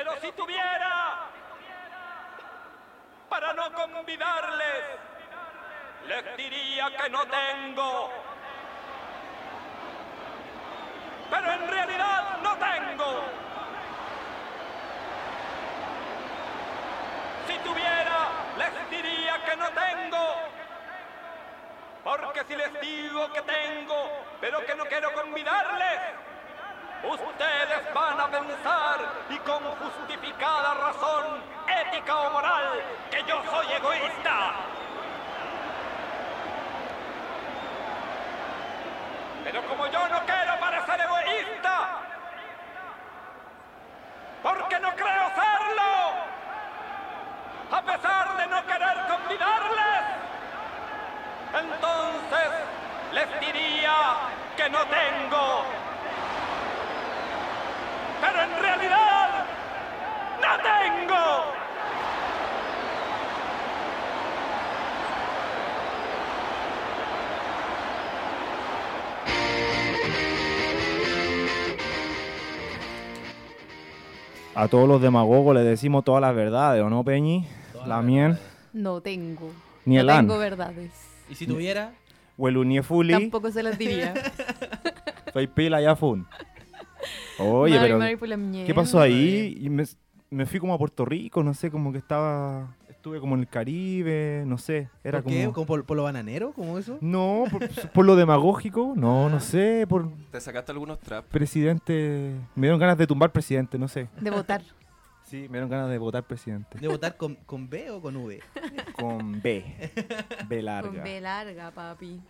Pero si tuviera, para no convidarles, les diría que no tengo. Pero en realidad no tengo. Si tuviera, les diría que no tengo. Porque si les digo que tengo, pero que no quiero convidarles, ustedes van a pensar, y con justificada razón, ética o moral, que yo soy egoísta. Pero como yo no quiero parecer egoísta, porque no creo serlo, a pesar de no querer convidarles, entonces les diría que no tengo. Pero en realidad, no tengo. A todos los demagogos les decimos todas las verdades, ¿o no, Peñi? Todas la miel, verdades. No tengo. ni no el an, tengo verdades. Y si tuviera, o el uniefuli, Tampoco se las diría. soy pila ya fun. Oye, Mari, pero Mari por la mierda. ¿qué pasó ahí? Y me, me fui como a Puerto Rico, no sé, como que estaba, estuve como en el Caribe, no sé, era ¿por qué? como... ¿Como por, por lo bananero? ¿Como eso? No, por, por lo demagógico, no, no sé, por Te sacaste algunos traps. presidente, me dieron ganas de tumbar presidente, no sé. De votar. Sí, me dieron ganas de votar presidente. ¿De votar con, con B o con V? Con B, B Con larga. B larga, papi.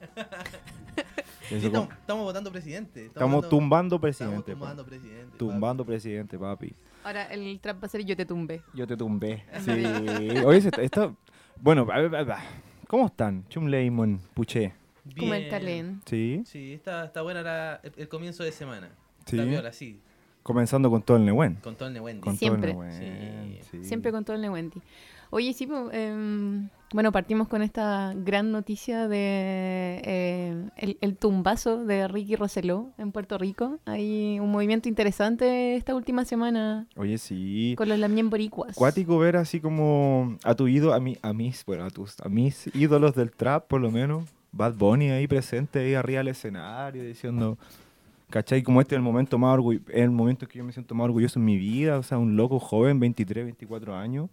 Eso Sí, como- estamos, estamos votando presidente. Estamos votando- tumbando presidente. tumbando presidente. Tumbando presidente, papi. Ahora el trap va a ser yo te tumbé. Yo te tumbé. Sí. Oye, se- esto. Bueno, a ver, a ver, ¿cómo están? Chum Lemon, Puché. papi. Como el Bien. Calén. Sí. Sí, está, está buena la- el, el comienzo de semana. Sí. Está viola, sí. Comenzando con todo el Nehuen. Con todo el. Con Siempre. todo el Nehuen, sí. Siempre con todo el Newenty. Oye, sí, em, bueno, partimos con esta gran noticia de eh, el, el tumbazo de Ricky Rosselló en Puerto Rico. Hay un movimiento interesante esta última semana Oye, sí. con los Lamien Boricuas. Cuático ver así como a tu ídolo, a, mi, a mis, bueno, a tus, a mis ídolos del trap, por lo menos. Bad Bunny ahí presente, ahí arriba del escenario, diciendo, ¿cachai? Como este es el momento más orgulloso, el momento que yo me siento más orgulloso en mi vida, o sea, un loco joven, 23, 24 años,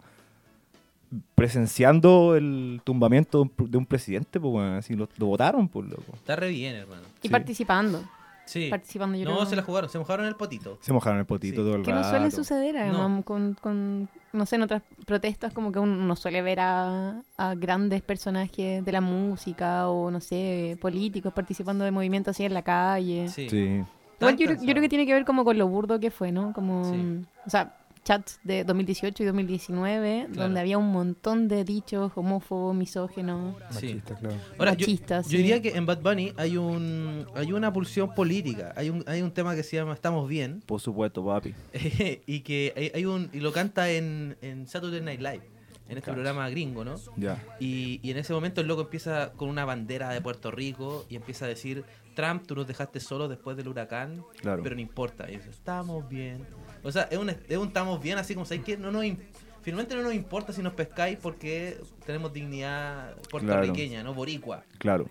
presenciando el tumbamiento de un, pr- de un presidente, pues bueno, así lo, lo votaron, pues loco. Está re bien, hermano. Y Sí. participando. Sí. Participando, yo No, creo. se la jugaron, se mojaron el potito. Se mojaron el potito Sí. todo el Que rato. no suele suceder, además, No. con, con, no sé, en otras protestas como que uno no suele ver a, a grandes personajes de la música o, no sé, políticos participando de movimientos así en la calle. Sí. Sí. Yo, creo- yo creo que tiene que ver como con lo burdo que fue, ¿no? Como, Sí. o sea, chats de 2018 y 2019, Claro. donde había un montón de dichos homófobos, misógenos, Sí. Claro. Ahora, machistas. yo sí. diría que en Bad Bunny hay un hay una pulsión política. Hay un, hay un tema que se llama Estamos Bien. Por supuesto, papi. y que hay, hay un y lo canta en, en Saturday Night Live. En este programa gringo, ¿no? Ya. Y, y en ese momento el loco empieza con una bandera de Puerto Rico y empieza a decir, Trump, tú nos dejaste solos después del huracán, Claro. pero no importa. Y dice, estamos bien. O sea, es un, es un estamos bien, así como, ¿sabes qué? No nos, finalmente no nos importa si nos pescáis porque tenemos dignidad puertorriqueña, ¿no? Boricua. Claro.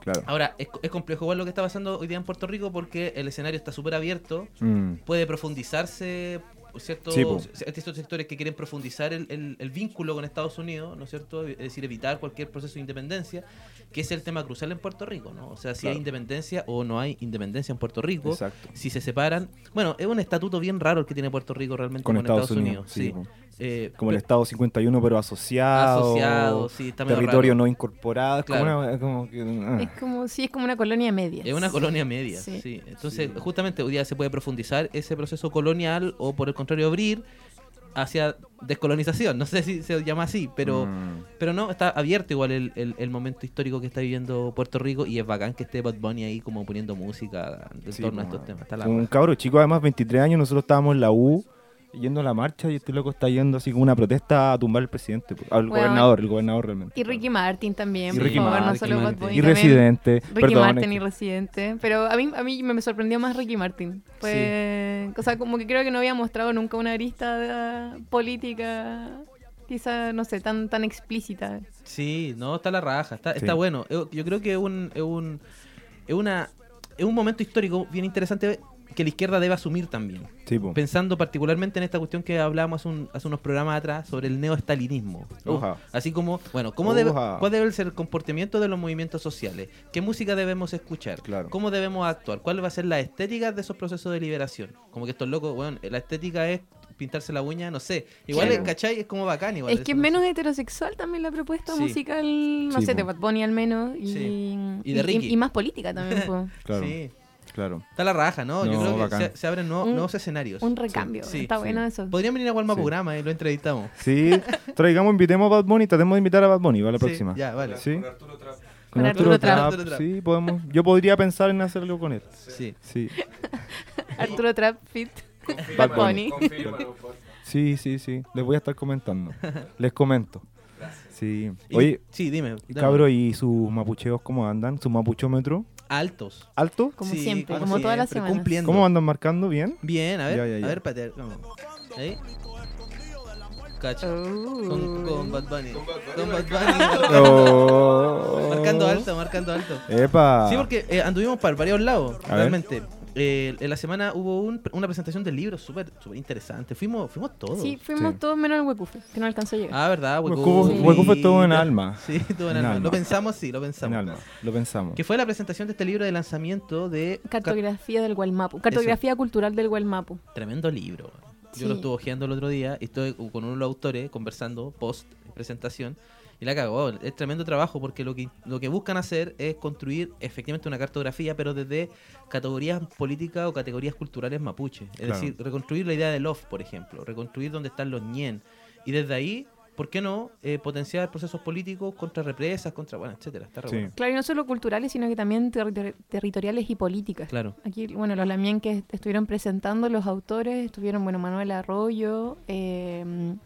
Claro. Ahora, es, es complejo igual lo que está pasando hoy día en Puerto Rico porque el escenario está súper abierto, Mm. puede profundizarse ciertos, Sí, ciertos sectores que quieren profundizar el, el- el vínculo con Estados Unidos, ¿no es cierto? Es decir, evitar cualquier proceso de independencia, que es el tema crucial en Puerto Rico, ¿no? O sea, si Claro. hay independencia o no hay independencia en Puerto Rico, Exacto. si se separan. Bueno, es un estatuto bien raro el que tiene Puerto Rico realmente Con con, Estados Estados, Unidos, Unidos. sí. Eh, Como el Estado 51, pero asociado. asociado, sí, está medio territorio raro. no incorporado. Es como una- es como que, ah. Es como, sí, es como una colonia media. Es una colonia media, Sí. sí. Entonces, justamente hoy día se puede profundizar ese proceso colonial o por el contrario abrir hacia descolonización. No sé si se llama así, pero Mm. pero no, está abierto igual el, el- el momento histórico que está viviendo Puerto Rico y es bacán que esté Bad Bunny ahí como poniendo música en Sí, torno a estos temas. Está la Un cabro chico, además, 23 años, nosotros estábamos en la U yendo a la marcha y este loco está yendo así como una protesta a tumbar al presidente, pues, al Bueno, gobernador, el gobernador realmente. Y Ricky Martin también, Y por favor, no solo Bad. Bunny. Y. Residente. Ricky perdón, Martin es y Residente. Pero a mí, a mí me, sorprendió más Ricky Martin. Fue, O sea, como que creo que no había mostrado nunca una arista de- política, quizá, no sé, tan, tan explícita. Sí, no, está la raja, está, Sí. está bueno. Yo, yo creo que es un, es un, es una, es un momento histórico bien interesante que la izquierda debe asumir también. Sí, po. Pensando particularmente en esta cuestión que hablábamos hace, un- hace unos programas atrás sobre el neoestalinismo. ¿no? Así como, bueno, ¿cómo debe. ¿cuál debe ser el comportamiento de los movimientos sociales? ¿Qué música debemos escuchar? Claro. ¿Cómo debemos actuar? ¿Cuál va a ser la estética de esos procesos de liberación? Como que estos locos, bueno, la estética es pintarse la uña, no sé. Igual, Claro. ¿cachai? Es como bacán igual. Es que es menos heterosexual también la propuesta Sí. musical, no Sí, sé, de po. Bad Bunny al menos. Y, Sí. Y de Ricky. y más política también. po. Claro, Sí. Claro. Está la raja, ¿no? Yo creo que se, se abren nuevos, Un- nuevos escenarios. Un recambio. Sí, Está sí. bueno eso. Podrían venir a Walma Sí. programa y lo entrevistamos. Sí, traigamos, invitemos a Bad Bunny, tratemos de invitar a Bad Bunny para la Sí, próxima. Ya, vale. Sí. Con Arturo Trap. Con Con Arturo Arturo Trap, Trap. Arturo Trap. Sí, podemos. Yo podría pensar en hacerlo con él. Sí. Sí. Arturo Trap Fit. Bad Bad Bunny. Sí, sí, sí. Les voy a estar comentando. Les comento. Sí. Y- Oye, sí, dime. dame. cabro, ¿y sus mapucheos cómo andan? ¿Su mapuchómetro? Altos. ¿Alto? Como Sí, siempre, como todas las semanas. cumpliendo. ¿Cómo andan marcando? ¿Bien? Bien, a ver. Ya, ya, ya. A ver, pate, vamos. Ahí. Cacho. Oh. Con, con Bad Bunny. Con Bad Bunny. Oh. Marcando alto, marcando alto. Epa. Sí, porque eh, anduvimos para varios lados, A ver. Eh, en la semana hubo un- una presentación del libro súper súper interesante. Fuimos, fuimos todos. Sí, fuimos Sí. todos menos el Huecufe, que no alcanzó a llegar. Ah, ¿verdad? Huecufe- Sí. Huecufe estuvo en alma. Sí, estuvo en, En alma. alma. Lo pensamos, sí, lo En pensamos. alma. Lo pensamos. Que fue la presentación de este libro de lanzamiento de... Cartografía del Gualmapu. Cartografía cultural del Gualmapu. Tremendo libro. Yo Sí. lo estuve hojeando el otro día y estoy con uno de los autores conversando post presentación y la cagó. Es tremendo trabajo porque lo que, lo que buscan hacer es construir efectivamente una cartografía, pero desde categorías políticas o categorías culturales mapuche. Es Claro. decir, reconstruir la idea del off, por ejemplo, reconstruir dónde están los ñen. Y desde ahí, ¿por qué no eh, potenciar procesos políticos contra represas, contra, bueno, etcétera? Está Sí. bueno. Claro, y no solo culturales, sino que también terri- territoriales y políticas. Claro. Aquí, bueno, los Lamien que estuvieron presentando, los autores, estuvieron, bueno, Manuel Arroyo, eh,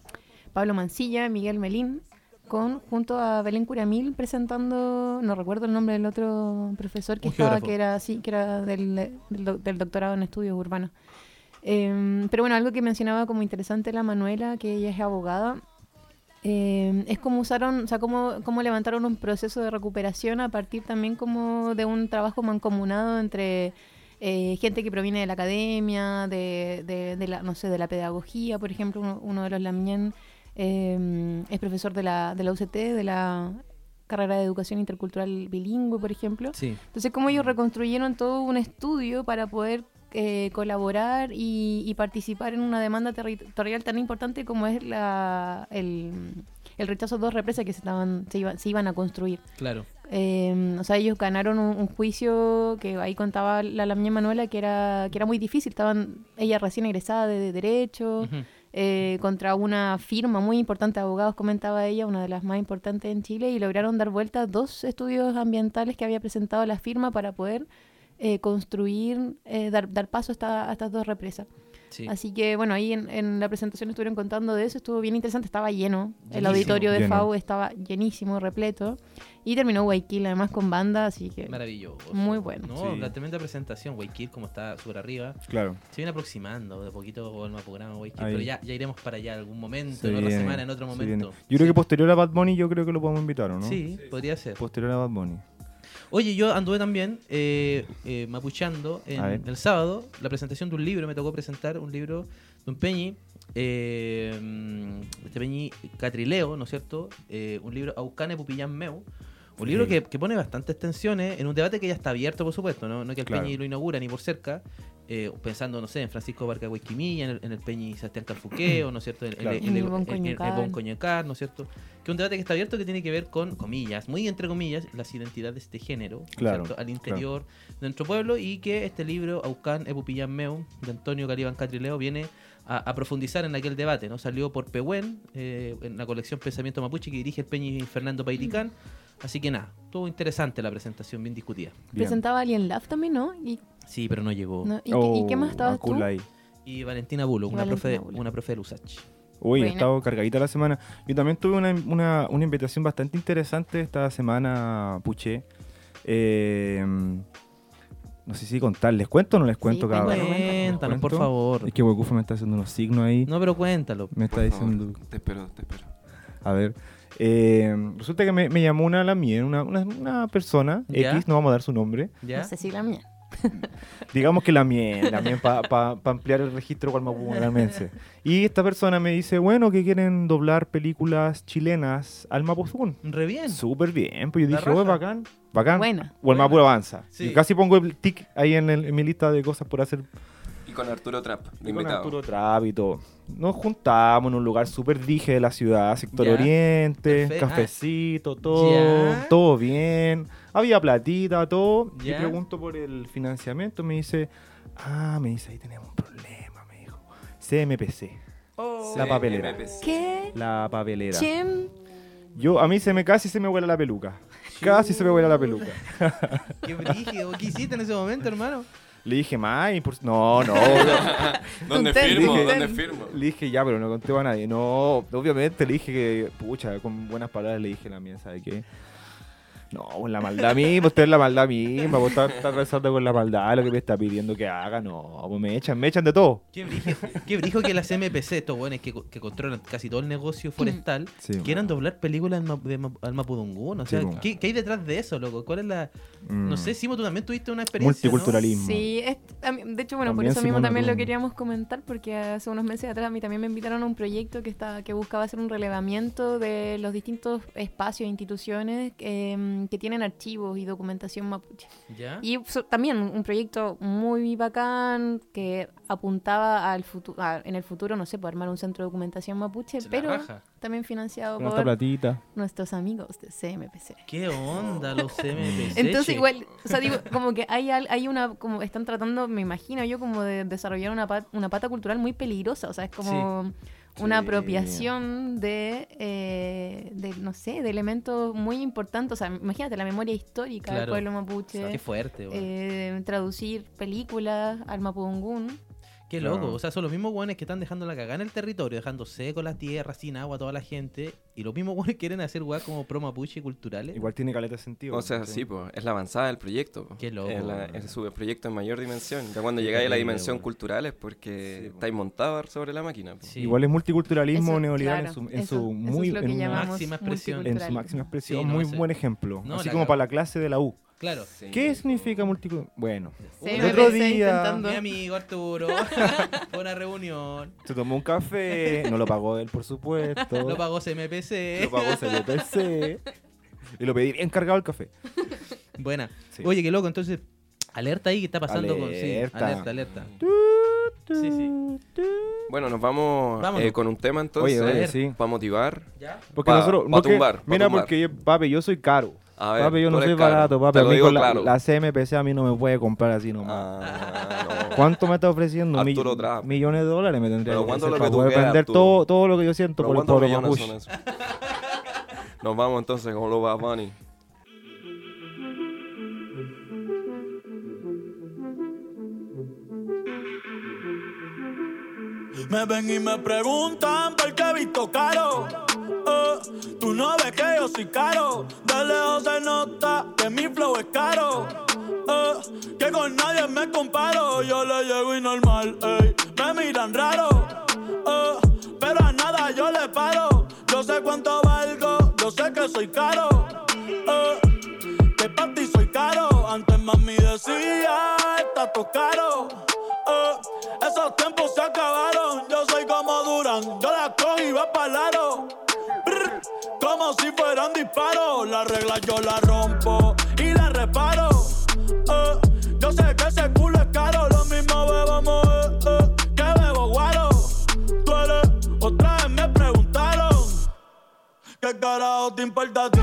Pablo Mancilla, Miguel Melín, con junto a Belén Curamil presentando, no recuerdo el nombre del otro profesor que Un estaba, geógrafo. que era así, que era del, del del doctorado en estudios urbanos. Eh, pero bueno, algo que mencionaba como interesante la Manuela, que ella es abogada, eh, es como usaron, o sea, cómo, cómo levantaron un proceso de recuperación a partir también como de un trabajo mancomunado entre eh, gente que proviene de la academia, de, de, de la, no sé, de la pedagogía, por ejemplo, uno, uno de los Lamien eh, es profesor de la, de la UCT, de la carrera de educación intercultural bilingüe, por ejemplo. Sí. Entonces, cómo ellos reconstruyeron todo un estudio para poder eh, colaborar y, y participar en una demanda territorial tan importante como es la, el, el rechazo a dos represas que se, estaban, se, iban, se iban a construir. Claro. Eh, o sea, ellos ganaron un, un juicio que ahí contaba la, la mía Manuela que era, que era muy difícil. Estaban ella recién egresada de, de Derecho, Ujú. Eh, contra una firma muy importante de abogados, comentaba ella, una de las más importantes en Chile, y lograron dar vuelta dos estudios ambientales que había presentado la firma para poder eh, construir, eh, dar, dar paso a, esta- a estas dos represas. Sí. Así que bueno, ahí en, en la presentación estuvieron contando de eso, estuvo bien interesante, estaba lleno, el auditorio de Lleno. FAO estaba llenísimo, repleto, y terminó Guayaquil además con banda, así que... Maravilloso. Muy bueno. No, Sí. la tremenda presentación. Waikir, como está súper arriba. Claro. Se viene aproximando de poquito el programa Waikir, Ahí. pero ya, ya iremos para allá algún momento, en otra semana, en otro momento. Yo creo Sí. que posterior a Bad Bunny, yo creo que lo podemos invitar, ¿o no? Sí, podría ser. Posterior a Bad Bunny. Oye, yo anduve también eh, eh, mapuchando en el sábado la presentación de un libro. Me tocó presentar un libro de un Peñi, eh, este Peñi Catrileo, ¿no es cierto? Eh, un libro Aucane Pupillán Meu. Un Sí. libro que, que pone bastantes tensiones en un debate que ya está abierto, por supuesto, no, no que el Claro. Peñi lo inaugura ni por cerca, eh, pensando, no sé, en Francisco Barca Huayquimilla, en el, en el Peñi Sebastián Calfuqueo, ¿no es cierto? En, Claro. el el Coñacar. Bon Coñacar, ¿no es cierto? Que es un debate que está abierto que tiene que ver con, comillas, muy entre comillas, las identidades de género, ¿no es Claro, cierto? al interior de nuestro pueblo y que este libro, Aucán Epupillán Meu, de Antonio Calibán Catrileo, viene a, a profundizar en aquel debate, ¿no? Salió por Pehuen, eh, en la colección Pensamiento Mapuche que dirige el Peñi Fernando Paiticán. Así que nada, estuvo interesante la presentación, bien discutida. Bien. Presentaba Alien Love también, ¿no? Y, Sí, pero no llegó. no- ¿y qué- ¿y qué más Oh, estabas tú? Aculay. Y Valentina Bulo, una, Valentina profe, Bulo. una profe de Lusach. Uy, he estado cargadita la semana. Yo también tuve una, una, una invitación bastante interesante esta semana, Puché. Eh, no sé si contar, ¿les cuento o no les cuento, Sí, cabrón? cuéntalo, ¿Les Cuéntanos, por favor. Es que Huecufa me está haciendo unos signos ahí. No, pero cuéntalo. Me está Por favor, diciendo... Te espero, te espero. A ver. eh, resulta que me, me llamó una la mía, una, una, una persona, ¿Ya? X, no vamos a dar su nombre. ¿Ya? No sé si la mía. Digamos que la mía, la mía para ampliar el registro gualmapugalmense. Y esta persona me dice, bueno, que quieren doblar películas chilenas al Mapuzún. Re bien. Súper bien, pues yo La dije, oh, raja. bacán, bacán. Buena. O el Mapu avanza. Sí. Yo casi pongo el tic ahí en, el- en mi lista de cosas por hacer. Y con Arturo Trapp, de Con. Arturo Trapp y todo. Nos juntamos en un lugar súper dije de la ciudad, sector oriente, cafecito, todo, todo bien. Había platita, todo. Y Ya. pregunto por el financiamiento, me dice, ah, me dice, ahí tenemos un problema, me dijo. CMPC, Oh. La papelera. ¿Qué? la papelera. Chem. Yo, a mí se me casi se me huele la peluca. Casi se me huele la peluca. Qué brígido. ¿Qué hiciste en ese momento, hermano? Le dije, más, por... no, no. ¿Dónde firmo? ¿Dónde firmo? Le dije ya, pero no conté a nadie. No, obviamente le dije que, pucha, con buenas palabras le dije la mía, ¿sabe qué? No, pues la maldad misma, usted es la maldad misma, vos estás estás rezando con la maldad, lo que me está pidiendo que haga, no, pues me echan, me echan de todo. Qué brígido, qué brígido que las MPC, estos buenos que, que controlan casi todo el negocio forestal, Sí, quieran doblar películas al, ma- de ma- al Mapudungún. O Sí, sea. ¿qué, qué hay detrás de eso, loco? ¿Cuál es la...? No Mm. sé, Simo, tú también tuviste una experiencia, ¿no? Multiculturalismo. Sí, es- a mí- de hecho, bueno, por También eso mismo también lo queríamos comentar, porque hace unos meses atrás a mí también me invitaron a un proyecto que, está, que buscaba hacer un relevamiento de los distintos espacios e instituciones eh, que tienen archivos y documentación mapuche. ¿Ya? Y so- también un proyecto muy bacán que apuntaba al futuro, en el futuro, no sé, por armar un centro de documentación mapuche, Se pero también financiado Con por platita. nuestros amigos de CMPC. ¿Qué onda los MPC? Entonces igual, o sea, digo, como que hay, al- hay una, como están tratando, me imagino yo, como de desarrollar una, pa- una pata cultural muy peligrosa, o sea, es como una Sí. apropiación de, eh, de, no sé, de elementos muy importantes, o sea, imagínate la memoria histórica del pueblo mapuche, Qué fuerte, eh, traducir películas al mapudungún. Qué Claro. loco. O sea, son los mismos buenos que están dejando la cagada en el territorio, dejando seco la tierra, sin agua a toda la gente. Y los mismos buenos quieren hacer weas como pro mapuche culturales. Igual tiene caleta de sentido. O sea, sí, pues, es la avanzada del proyecto. po. Qué loco, Es, la- weón. es su proyecto en mayor dimensión. Ya cuando llegáis a la terrible, dimensión weón. cultural es porque Sí, po. estáis montados sobre la máquina. po. Sí. Igual es multiculturalismo Eso, neoliberal claro, en su, en eso- su eso muy es lo que en una- llamamos máxima expresión. en su máxima expresión, Sí, no, muy ese- buen ejemplo. No, Así la como para la clase de la U. Claro. Sí. ¿Qué significa multiculturalismo? Bueno, Sí, el otro día intentando. Mi amigo Arturo fue a una reunión. se tomó un café, no lo pagó él, por supuesto. Lo pagó CMPC. Lo pagó CLPC. Y lo pedí bien cargado el café. Buena. Sí. Oye, qué loco. Entonces, alerta ahí, ¿qué está pasando con. Sí, Alerta. alerta, alerta. Sí, sí. Bueno, nos vamos eh, con un tema entonces. Oye, oye, sí. Para motivar. ¿Ya? Porque Pa- nosotros. pa no que- tumbar, pa mira, tumbar. porque yo, papi, yo soy caro. A ver, papi, yo no soy caro. barato, papi. Te A lo mí digo la, claro. la CMPC a mí no me puede comprar así nomás. Ah, no. ¿Cuánto me está ofreciendo? Arturo Trapp. millones de dólares me tendría Pero que ¿cuánto ofrecer para poder quieras, vender todo, todo lo que yo siento ¿Pero por el mapuche. esos? Nos vamos entonces con los Bad Bunny. Me ven y me preguntan por qué he visto caro. Eh, tú no ves que yo soy caro. De lejos se nota que mi flow es caro. Eh, que con nadie me comparo. Yo le llego y normal. Me miran raro. Eh, pero a nada yo le paro. Yo sé cuánto valgo. Yo sé que soy caro. Eh, que para ti soy caro. Antes mami decía, está todo caro. La regla yo la rompo y la reparo. Eh, yo sé que ese culo es caro. Lo mismo bebamos eh, eh, que bebo guaro. Tú eres, otra vez me preguntaron. ¿Qué carajo te importa a ti?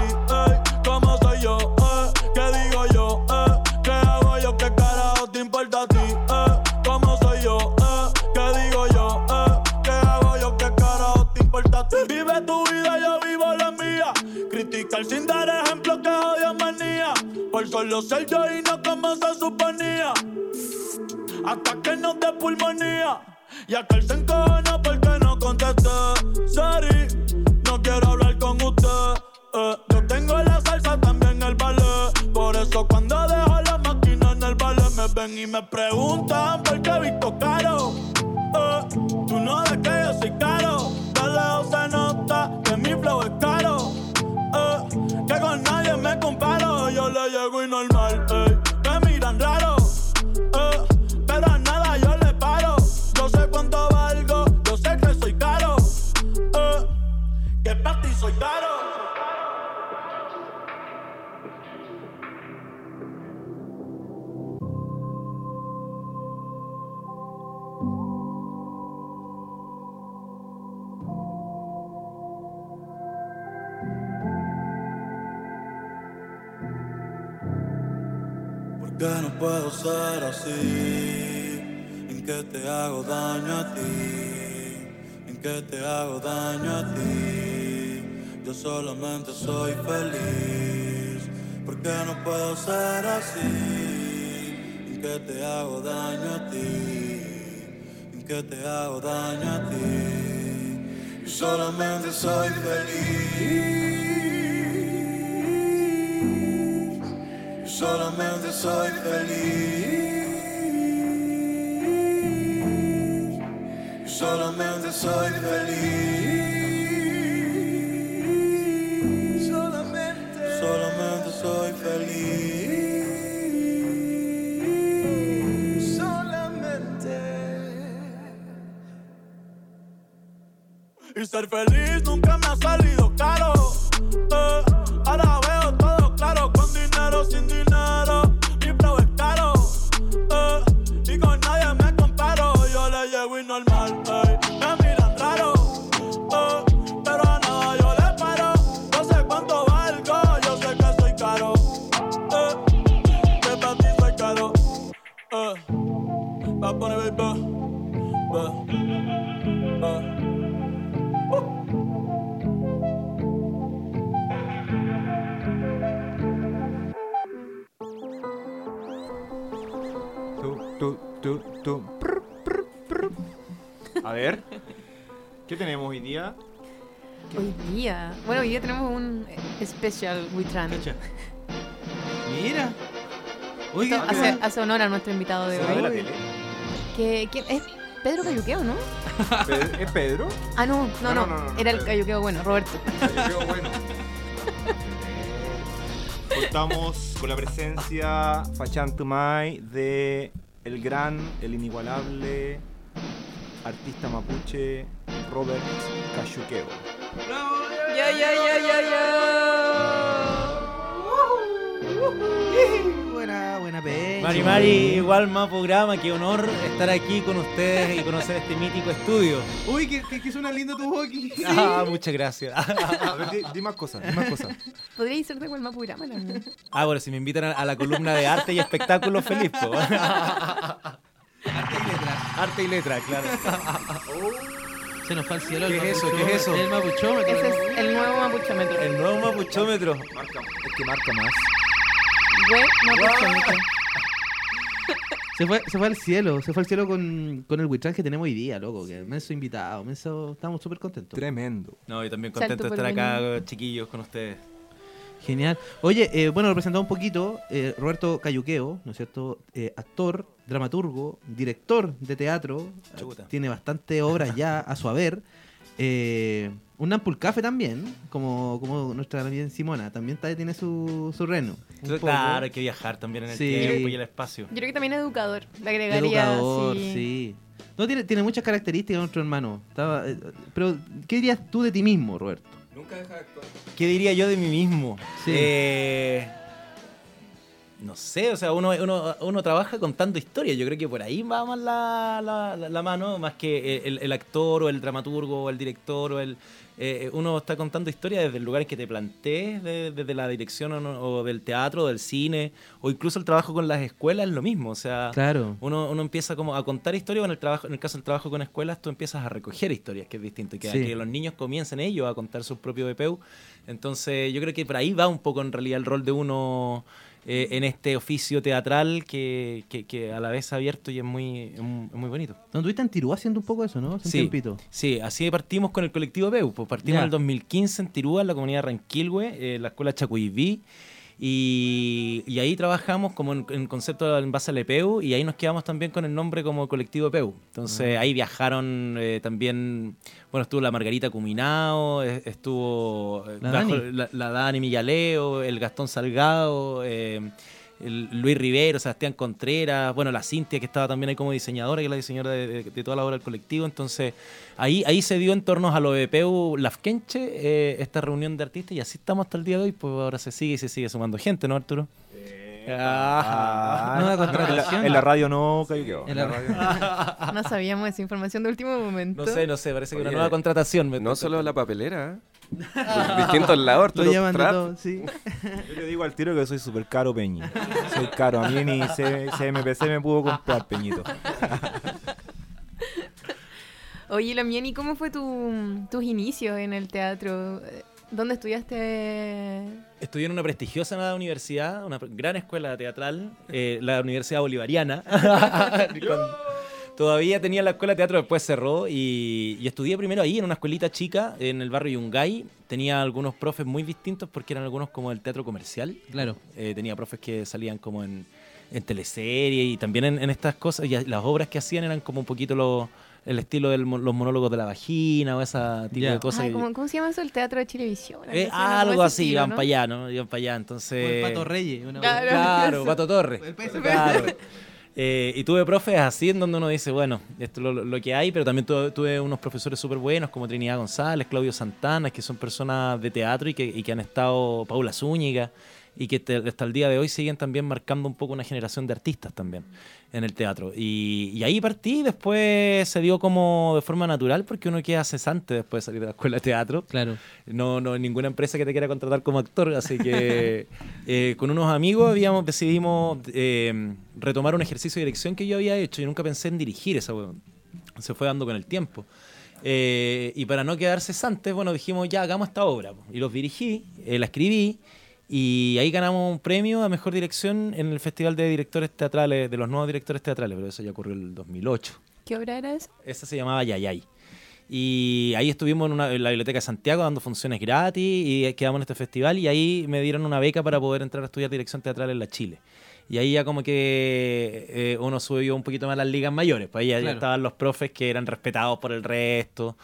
Así? ¿En qué te hago daño a ti? ¿En qué te hago daño a ti? Solamente soy feliz. Solamente soy feliz. Solamente soy feliz. Ser feliz nunca me ha salido caro. Hoy día? Hoy día. Bueno, hoy día tenemos un eh, special Witran. Mira. Oiga, Hace, hace honor a nuestro invitado de ¿Se ve la hoy. tele? Que, que es Pedro Cayuqueo, ¿no? ¿Es Pedro? Ah, no, no, No, no. no, no, Era el. Cayuqueo bueno, Roberto. Creo bueno. Contamos con la presencia Fachantumay de el gran, el inigualable artista mapuche Robert Cayuqueo. Ya, ya, ya, ya, ya. Buena, buena peña. Mari Mari, igual más programa, qué honor estar aquí con ustedes y conocer este mítico estudio. Uy, que, que, que suena lindo tu voz aquí. Ah, muchas gracias. A ver, di, di más cosas, di más cosas. Podría ser de Gualma Purama también. Ah, bueno, si me invitan a, a la columna de arte y espectáculos, feliz. po. Arte y letra, claro. Se nos fue al cielo. ¿Qué el es eso? mapuchómetro. ¿Qué es eso? El mapuchómetro. Ese es el nuevo mapuchómetro. El nuevo mapuchómetro. Marca, es que marca más. Güey, mapuchómetro. Se fue, se fue al cielo, se fue al cielo con, con el Witran que tenemos hoy día, loco. Que menso invitado, menso, estamos súper contentos. Tremendo. No, yo también Salto contento de por estar acá, chiquillos, con ustedes. Genial. Oye, eh, bueno, lo presentamos un poquito. eh, Roberto Cayuqueo, ¿no es cierto? Eh, actor, dramaturgo, director de teatro. Chuta. Tiene bastantes obras ya a su haber. Eh, un Nampul Café también, como, como nuestra bien Simona. También está- tiene su, su reno. Claro, hay que viajar también en el Sí. tiempo y el espacio. Yo creo que también educador. Le agregaría Educador, sí. sí. No, tiene, tiene muchas características nuestro hermano. Estaba, eh, pero, ¿qué dirías tú de ti mismo, Roberto? Nunca deja de actuar. ¿Qué diría yo de mí mismo? Sí. Eh, no sé, o sea, uno, uno, uno trabaja contando historias. Yo creo que por ahí va más la, la, la- la mano, más que el, el actor o el dramaturgo o el director o el... eh, uno está contando historias desde el lugar en que te plantees, de- desde la dirección o, no- o del teatro, o del cine, o incluso el trabajo con las escuelas es lo mismo. O sea, Claro. uno, uno empieza como a contar historias, o en el, trabajo, en el caso del trabajo con escuelas, tú empiezas a recoger historias, que es distinto, y que, Sí. que los niños comiencen ellos a contar sus propios BPU. Entonces, yo creo que por ahí va un poco en realidad el rol de uno eh, en este oficio teatral que, que- que a la vez abierto y es muy, es muy bonito. ¿No estuviste en Tirú haciendo un poco eso, no? Hace un Sí, tiempito. sí, así partimos con el colectivo PEU. Pues partimos Ya. en el 2015 en Tirúa, en la comunidad de Ranquilhue, eh, la escuela Chacuiví. Y, y ahí trabajamos como en, en concepto en base al EPEU y ahí nos quedamos también con el nombre como colectivo PEU. Entonces ahí viajaron eh, también, bueno, estuvo la Margarita Cuminao, eh, estuvo eh, La Dani. la, la Dani Millaleo, el Gastón Salgado, eh, el Luis Rivero, Sebastián Contreras, bueno, la Cintia que estaba también ahí como diseñadora, que es la diseñadora de, de- de toda la obra del colectivo. Entonces, ahí, ahí se dio en torno a lo de PEU Lafkenche, eh, esta reunión de artistas, y así estamos hasta el día de hoy, pues ahora se sigue y se sigue sumando gente, ¿no, Arturo? Ah. Nueva en, la, contratación. en la radio no cayó. En la radio. No sabíamos esa información de último momento. No sé, no sé, parece que una Oye, nueva contratación. me- No solo la papelera, ¿eh? Distintos lados, Lo llaman de todo, sí. Yo le digo al tiro que soy súper caro, Peñi. Soy caro. A mí ni C- CMPC me pudo comprar, Peñito. Oye, Lamien, ¿y cómo fue tu, tus inicios en el teatro? ¿Dónde estudiaste? Estudié en una prestigiosa universidad, una gran escuela teatral, eh, la Universidad Bolivariana. Cuando- Todavía tenía la escuela de teatro, después cerró y, y estudié primero ahí en una escuelita chica en el barrio Yungay. Tenía algunos profes muy distintos porque eran algunos como del teatro comercial. Claro. Eh, tenía profes que salían como en, en teleserie y también en, en estas cosas. Y las obras que hacían eran como un poquito lo- el estilo de los monólogos de la vagina o esa tipo de cosas. Ay, ¿cómo, cómo se llama eso? El teatro de Chilevisión. Eh, algo Como ese así, estilo, iban ¿no? para allá, ¿no? Iban para allá, entonces... el Pato Reyes. Una Claro. Claro. Pato Torres. El país- Claro. Eh, y tuve profes así en donde uno dice, bueno, esto es lo, que hay, pero también tuve, tuve unos profesores súper buenos como Trinidad González, Claudio Santana, que son personas de teatro y que, y que han estado, Paula Zúñiga, y que te- hasta el día de hoy siguen también marcando un poco una generación de artistas también en el teatro. Y, y ahí partí, después se dio como de forma natural, porque uno queda cesante después de salir de la escuela de teatro. Claro. No, no, ninguna empresa que te quiera contratar como actor, así que eh, con unos amigos habíamos decidimos eh, retomar un ejercicio de dirección que yo había hecho y nunca pensé en dirigir esa weón. Se fue dando con el tiempo. Eh, y para no quedar cesantes, bueno, dijimos ya hagamos esta obra. Y los dirigí, eh, la escribí y ahí ganamos un premio a mejor dirección en el Festival de Directores Teatrales, de los nuevos directores teatrales, pero eso ya ocurrió en el 2008. ¿Qué obra era esa? Esa se llamaba Yayay. Y ahí estuvimos en, una- en la Biblioteca de Santiago dando funciones gratis y quedamos en este festival y ahí me dieron una beca para poder entrar a estudiar dirección teatral en la Chile. Y ahí ya como que eh, uno subió un poquito más a las ligas mayores, pues ahí ya, ya Claro. estaban los profes que eran respetados por el resto,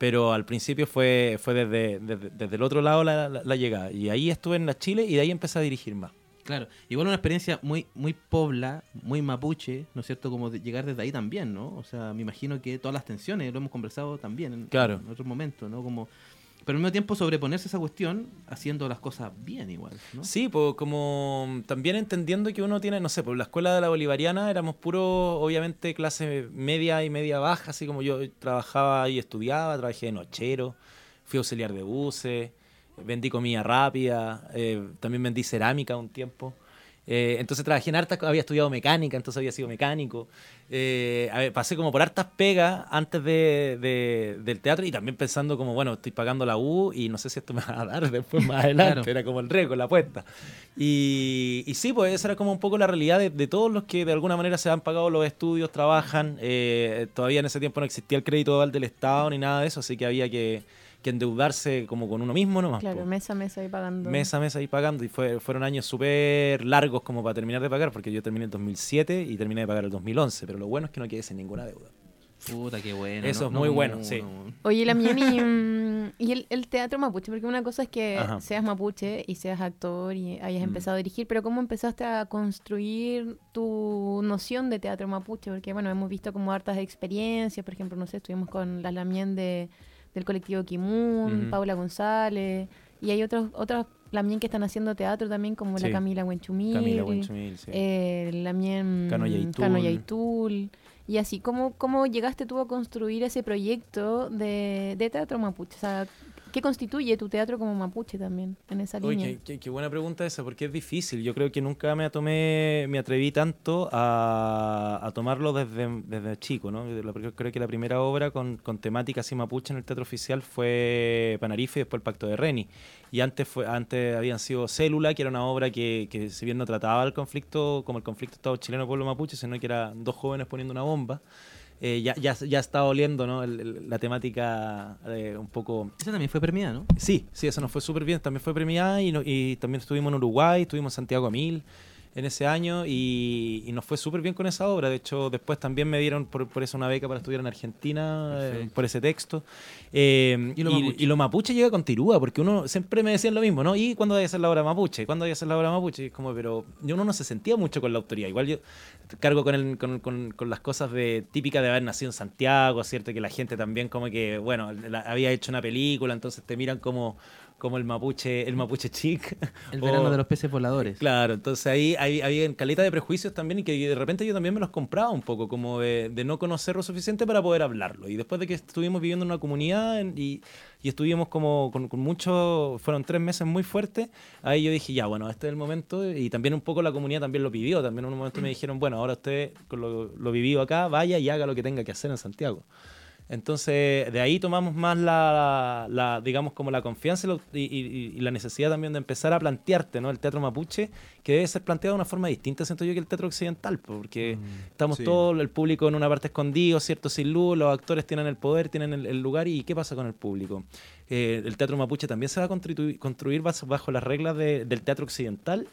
pero al principio fue, fue desde, desde, desde el otro lado la, la- la llegada. Y ahí estuve en la Chile y de ahí empecé a dirigir más. Claro, igual una experiencia muy muy pobla, muy mapuche, ¿no es cierto? Como de llegar desde ahí también, ¿no? O sea, me imagino que todas las tensiones, lo hemos conversado también en, Claro. en otros momentos, ¿no? Como, pero al mismo tiempo sobreponerse esa cuestión haciendo las cosas bien igual. Sí, pues como también entendiendo que uno tiene, no sé, por la escuela de la bolivariana éramos puro, obviamente, clase media y media baja, así como yo trabajaba y estudiaba, trabajé de nochero, fui auxiliar de buses, vendí comida rápida, eh, también vendí cerámica un tiempo. Eh, entonces trabajé en hartas, había estudiado mecánica, entonces había sido mecánico. Eh, a ver, pasé como por hartas pegas antes de, de- del teatro y también pensando como, bueno, estoy pagando la U y no sé si esto me va a dar después más adelante. Claro. Era como el riesgo, la apuesta. Y, y sí, pues esa era como un poco la realidad de, de todos los que de alguna manera se han pagado los estudios, trabajan. Eh, todavía en ese tiempo no existía el crédito del Estado ni nada de eso, así que había que, que endeudarse como con uno mismo nomás. Claro, po. mes a mes ahí pagando. Mes a mes ahí pagando y fue, fueron años súper largos como para terminar de pagar, porque yo terminé en 2007 y terminé de pagar el 2011, pero lo bueno es que no quedé sin ninguna deuda. Puta, qué bueno. Eso no- es muy bueno, sí. Oye, la mía y, mm, y el, el teatro mapuche, porque una cosa es que Ajá. seas mapuche y seas actor y hayas Mm. empezado a dirigir, pero ¿cómo empezaste a construir tu noción de teatro mapuche? Porque, bueno, hemos visto como hartas experiencias, por ejemplo, no sé, estuvimos con la Lamien de, del colectivo Kimun. Paula González, y hay otros otros Lamien que están haciendo teatro también, como la. Camila Huenchumil. Camila Buenchumil, sí. Eh, Lamien Cano Yaitul. Cano Yaitul. Y así, ¿cómo, ¿cómo llegaste tú a construir ese proyecto de, de teatro mapuche? O sea, ¿Qué constituye tu teatro como mapuche también en esa línea? qué, qué- qué buena pregunta esa, porque es difícil. Yo creo que nunca me tomé, me atreví tanto a, a tomarlo desde, desde chico, ¿no? Creo que la primera obra con, con temática así mapuche en el teatro oficial fue Panarife y después el Pacto de Reni. Y antes fue, antes habían sido Célula, que era una obra que, que si bien no trataba el conflicto como el conflicto Estado chileno pueblo mapuche, sino que eran dos jóvenes poniendo una bomba. Eh, ya, ya, ya está oliendo ¿no? El- el- la temática eh, un poco Esa también fue premiada, ¿no? Sí, sí, eso nos fue súper bien. También fue premiada y, no- y también estuvimos en Uruguay, estuvimos en Santiago a Mil en ese año y, y nos fue súper bien con esa obra. De hecho, después también me dieron por, por eso una beca para estudiar en Argentina, eh, por ese texto. Eh, ¿Y lo mapuche? y lo mapuche llega con tirúa, porque uno siempre me decían lo mismo, ¿no? ¿Y cuándo voy a hacer la obra mapuche? ¿Cuándo voy a hacer la obra mapuche? Y es como, pero yo uno no se sentía mucho con la autoría. Igual yo cargo con, el- con, con- con las cosas de típicas de haber nacido en Santiago, ¿cierto? Que la gente también como que, bueno, la- había hecho una película, entonces te miran como, como el mapuche, el mapuche chic. El O- verano de los peces voladores. Claro, entonces ahí hay- había caleta de prejuicios también y que de repente yo también me los compraba un poco, como de, de no conocer lo suficiente para poder hablarlo. Y después de que estuvimos viviendo en una comunidad en- y, y estuvimos como con, con mucho, fueron tres meses muy fuertes, ahí yo dije, ya, bueno, este es el momento. Y también un poco la comunidad también lo pidió. También en un momento me dijeron, bueno, ahora usted con lo, lo vivido acá, vaya y haga lo que tenga que hacer en Santiago. Entonces, de ahí tomamos más la, la, digamos, como la confianza y, la necesidad también de empezar a plantearte, ¿no? El teatro mapuche, que debe ser planteado de una forma distinta, siento yo, que el teatro occidental, po, porque estamos sí. todo el público en una parte escondido, ¿cierto? Sin luz, los actores tienen el poder, tienen el, el lugar, ¿y qué pasa con el público? Eh, el teatro mapuche también se va a construir bajo, bajo las reglas de- del teatro occidental,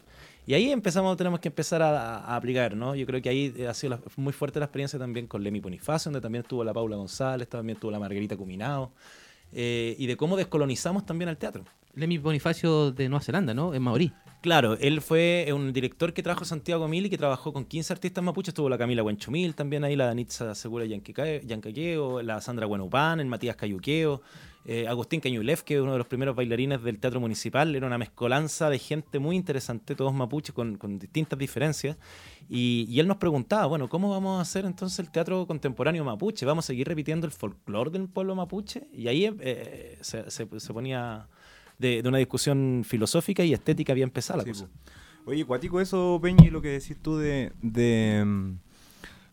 y ahí empezamos, tenemos que empezar a, a aplicar, ¿no? Yo creo que ahí eh, ha sido la- muy fuerte la experiencia también con Lemmy Bonifacio, donde también estuvo la Paula González, también estuvo la Margarita Cuminao, eh, y de cómo descolonizamos también al teatro. Lemmy Bonifacio de Nueva Zelanda, ¿no? En Maorí. Claro, él fue un director que trajo Santiago Mil y que trabajó con 15 artistas mapuches. Estuvo la Camila Guanchumil, también ahí la Danitza Segura Yancaqueo, la Sandra Guanupán, el Matías Cayuqueo, eh, Agustín Cañulev, que es uno de los primeros bailarines del Teatro Municipal. Era una mezcolanza de gente muy interesante, todos mapuches con, con distintas diferencias. Y, y él nos preguntaba, bueno, ¿cómo vamos a hacer entonces el teatro contemporáneo mapuche? ¿Vamos a seguir repitiendo el folclore del pueblo mapuche? Y ahí eh, se, se- se ponía de, de una discusión filosófica y estética bien pesada la Sí, cosa. Oye, cuático eso, Peñi, lo que decís tú de, de mm,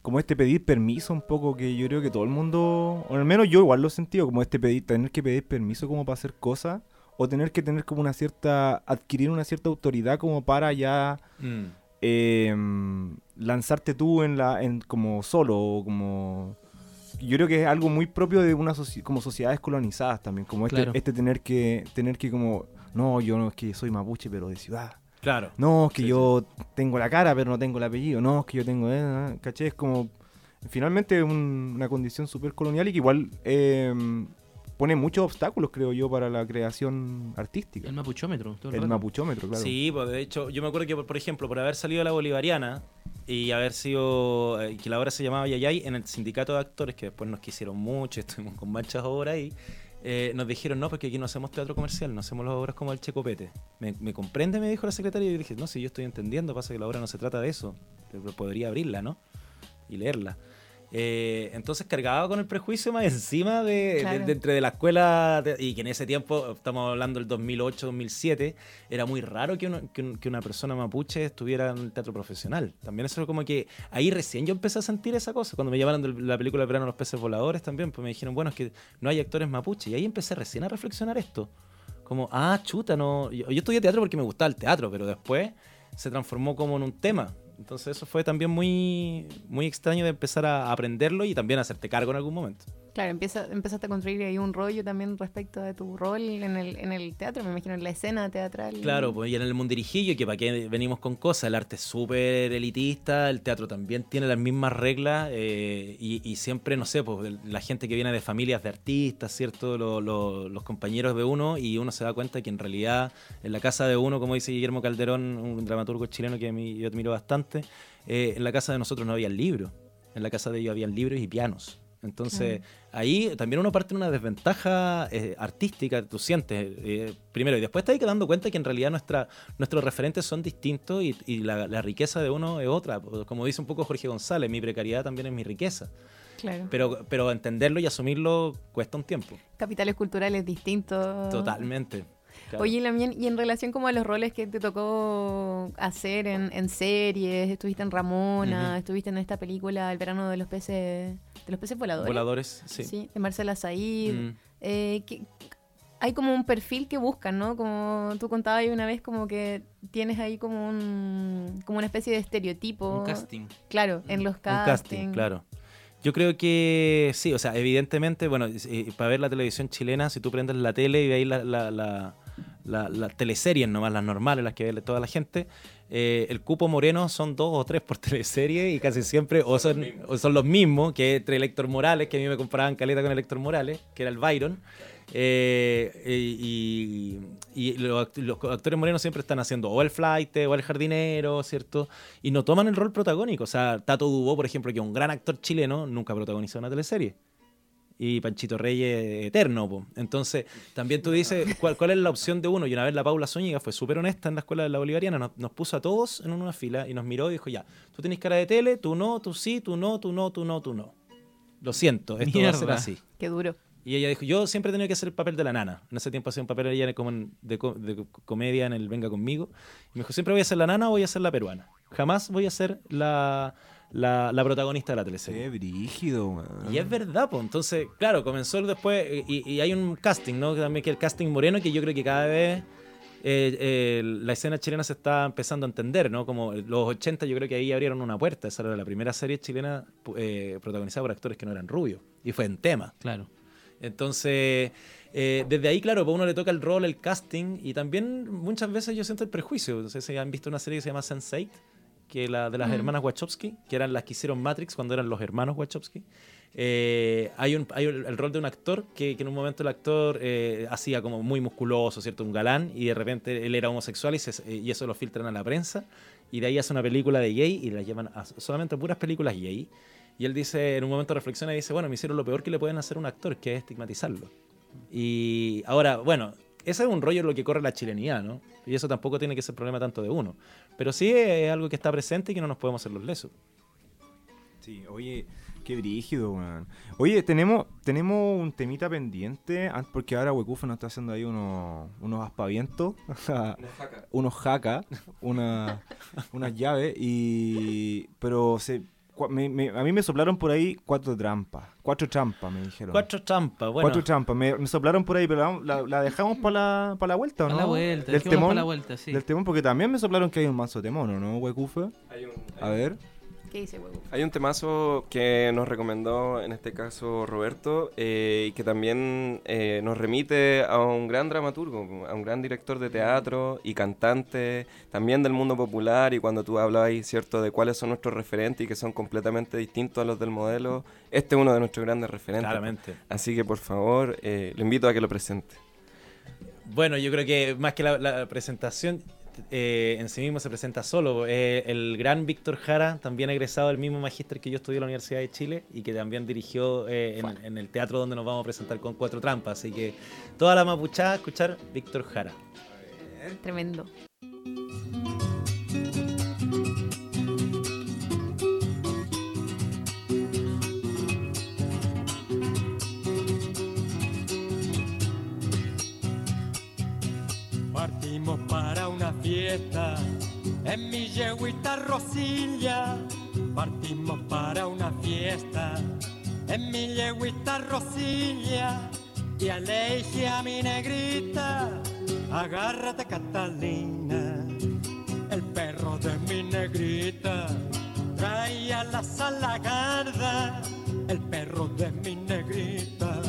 como este pedir permiso un poco, que yo creo que todo el mundo, o al menos yo igual lo he sentido, como este pedir, tener que pedir permiso como para hacer cosas, o tener que tener como una cierta, adquirir una cierta autoridad como para ya Mm. eh, lanzarte tú en la, en como solo, o como... Yo creo que es algo muy propio de una soci- como sociedades colonizadas también, como este, Claro. este tener que tener que como no, yo no es que soy mapuche pero de ciudad. Claro. No, es que Sí, yo tengo la cara, pero no tengo el apellido. No, es que yo tengo. Eh, ¿Caché? Es como. Finalmente un- una condición súper colonial y que igual eh, pone muchos obstáculos, creo yo, para la creación artística. El mapuchómetro. todo el mapuchómetro, claro. Sí, pues de hecho, yo me acuerdo que, por- por ejemplo, por haber salido de la Bolivariana y haber sido, eh, que la obra se llamaba Yayay, en el sindicato de actores, que después nos quisieron mucho, estuvimos con muchas obras ahí, eh, nos dijeron, no, porque aquí no hacemos teatro comercial, no hacemos las obras como el Checopete. ¿Me, me comprende? Me dijo la secretaria y yo dije, no, si yo estoy entendiendo, pasa que la obra no se trata de eso, podría abrirla, ¿no? Y leerla. Eh, entonces cargaba con el prejuicio más encima de, de- Claro. de entre de la escuela de- y que en ese tiempo, estamos hablando del 2008-2007, era muy raro que, uno- que un- que una persona mapuche estuviera en el teatro profesional. También eso como que ahí recién yo empecé a sentir esa cosa. Cuando me llamaron de la película de Verano los peces voladores también, pues me dijeron, bueno, es que no hay actores mapuche. Y ahí empecé recién a reflexionar esto. Como, ah, chuta, no. Yo, yo estudié teatro porque me gustaba el teatro, pero después se transformó como en un tema. Entonces eso fue también muy, muy extraño de empezar a aprenderlo y también hacerte cargo en algún momento. Claro, empieza, empezaste a construir ahí un rollo también respecto de tu rol en el, en el teatro, me imagino, en la escena teatral. Claro, pues y en el mundirijillo, que para qué venimos con cosas, el arte es súper elitista, el teatro también tiene las mismas reglas eh, y, y siempre, no sé, pues la gente que viene de familias de artistas, ¿cierto? Lo- lo- los compañeros de uno y uno se da cuenta que en realidad en la casa de uno, como dice Guillermo Calderón, un dramaturgo chileno que a mí yo admiro bastante, eh, en la casa de nosotros no había libros, en la casa de ellos habían libros y pianos. Entonces, ahí también uno parte de una desventaja eh, artística, tú sientes, eh, primero, y después te vas dando cuenta que en realidad nuestra, nuestros referentes son distintos y, y la, la riqueza de uno es otra. Como dice un poco Jorge González, mi precariedad también es mi riqueza. Claro. Pero, pero entenderlo y asumirlo cuesta un tiempo. Capitales culturales distintos. Totalmente. Claro. Oye, Lamien, y en relación como a los roles que te tocó hacer en, en series, estuviste en Ramona, estuviste en esta película El verano de los peces, de los peces voladores. Voladores, sí. de Marcela Said. Mm. Eh, que- hay como un perfil que buscan, ¿no? Como tú contabas ahí una vez, como que tienes ahí como un como una especie de estereotipo. Un casting. Claro, en los Un castings. casting, claro. Yo creo que sí, o sea, evidentemente, bueno, eh, para ver la televisión chilena, si tú prendes la tele y veis la, la, la, la- las teleseries nomás, las normales, las que ve toda la gente, eh, el cupo moreno son dos o tres por teleserie y casi siempre o son, o son los mismos que entre Héctor Morales, que a mí me comparaban caleta con Héctor Morales, que era el Byron. eh, y, y los, los actores morenos siempre están haciendo o el flight o el jardinero, ¿cierto? Y no toman el rol protagónico. O sea, Tato Dubó, por ejemplo, que es un gran actor chileno, nunca protagonizó una teleserie. Y Panchito Reyes eterno, po. Entonces, también tú dices, ¿cuál, cuál es la opción de uno? Y una vez la Paula Zúñiga fue súper honesta en la escuela de la Bolivariana, nos, nos puso a todos en una fila y nos miró y dijo, ya, tú tienes cara de tele, tú no, tú sí, tú no, tú no, tú no, tú no. Lo siento, esto va a ser Mierda. así. Qué duro. Y ella dijo, yo siempre he tenido que hacer el papel de la nana. En ese tiempo hacía un papel ella como en- de, co- de co- comedia en el Venga Conmigo. Y me dijo, siempre voy a ser la nana o voy a ser la peruana. Jamás voy a ser la, la, la protagonista de la teleserie. Qué brígido, weón. Y es verdad, pues. Entonces, claro, comenzó después. eh, Y, y hay un casting, ¿no? También que el casting moreno, que yo creo que cada vez eh, eh, la escena chilena se está empezando a entender, ¿no? Como los 80, yo creo que ahí abrieron una puerta. Esa era la primera serie chilena eh, protagonizada por actores que no eran rubios. Y fue en tema. Claro. Entonces, eh, desde ahí, claro, pues a uno le toca el rol, el casting, y también muchas veces yo siento el prejuicio. No sé si han visto una serie que se llama Sense8, que la de las Mm. hermanas Wachowski, que eran las que hicieron Matrix cuando eran los hermanos Wachowski. Eh, hay un, hay el, el rol de un actor que, que en un momento el actor eh, hacía como muy musculoso, ¿cierto? Un galán, y de repente él era homosexual y, se- y eso lo filtran a la prensa, y de ahí hace una película de gay y la llevan a solamente puras películas gay. Y él dice, en un momento reflexiona y dice, bueno, me hicieron lo peor que le pueden hacer a un actor, que es estigmatizarlo. Y ahora, bueno, ese es un rollo en lo que corre la chilenidad, ¿no? Y eso tampoco tiene que ser problema tanto de uno. Pero sí es algo que está presente y que no nos podemos hacer los lesos. Sí, oye, qué brígido, weón. Oye, tenemos, tenemos un temita pendiente, porque ahora Wekufa nos está haciendo ahí unos, unos aspavientos, unos jaca, una, unas llaves, y... Pero se, me- me- a mí me soplaron por ahí cuatro trampas, cuatro trampas me dijeron. Cuatro trampas, bueno. Cuatro trampas, me, me soplaron por ahí, pero la, la- la dejamos para la, pa' la vuelta, ¿o no? la vuelta, Del temón, pa' la vuelta, sí. del temón, porque también me soplaron que hay un mazo temón, ¿o no, Wekufa? Hay un, A ver. ¿Qué dice, huevo? hay un temazo que nos recomendó, en este caso Roberto, eh, y que también eh, nos remite a un gran dramaturgo, a un gran director de teatro y cantante, también del mundo popular. Y cuando tú hablabas, ¿cierto?, de cuáles son nuestros referentes y que son completamente distintos a los del modelo, este es uno de nuestros grandes referentes. Claramente. Así que por favor, eh, lo invito a que lo presente. Bueno, yo creo que más que la, la presentación eh, en sí mismo se presenta solo. Eh, el gran Víctor Jara, también egresado del mismo magíster que yo estudié en la Universidad de Chile y que también dirigió eh, en, en el teatro donde nos vamos a presentar con Cuatro Trampas. Así que toda la mapuchada, escuchar Víctor Jara. Tremendo. En mi yeguita Rosilla. Partimos para una fiesta en mi yeguita Rosilla. Y a le dije a mi negrita, agárrate Catalina. El perro de mi negrita traía la salagarda. El perro de mi negrita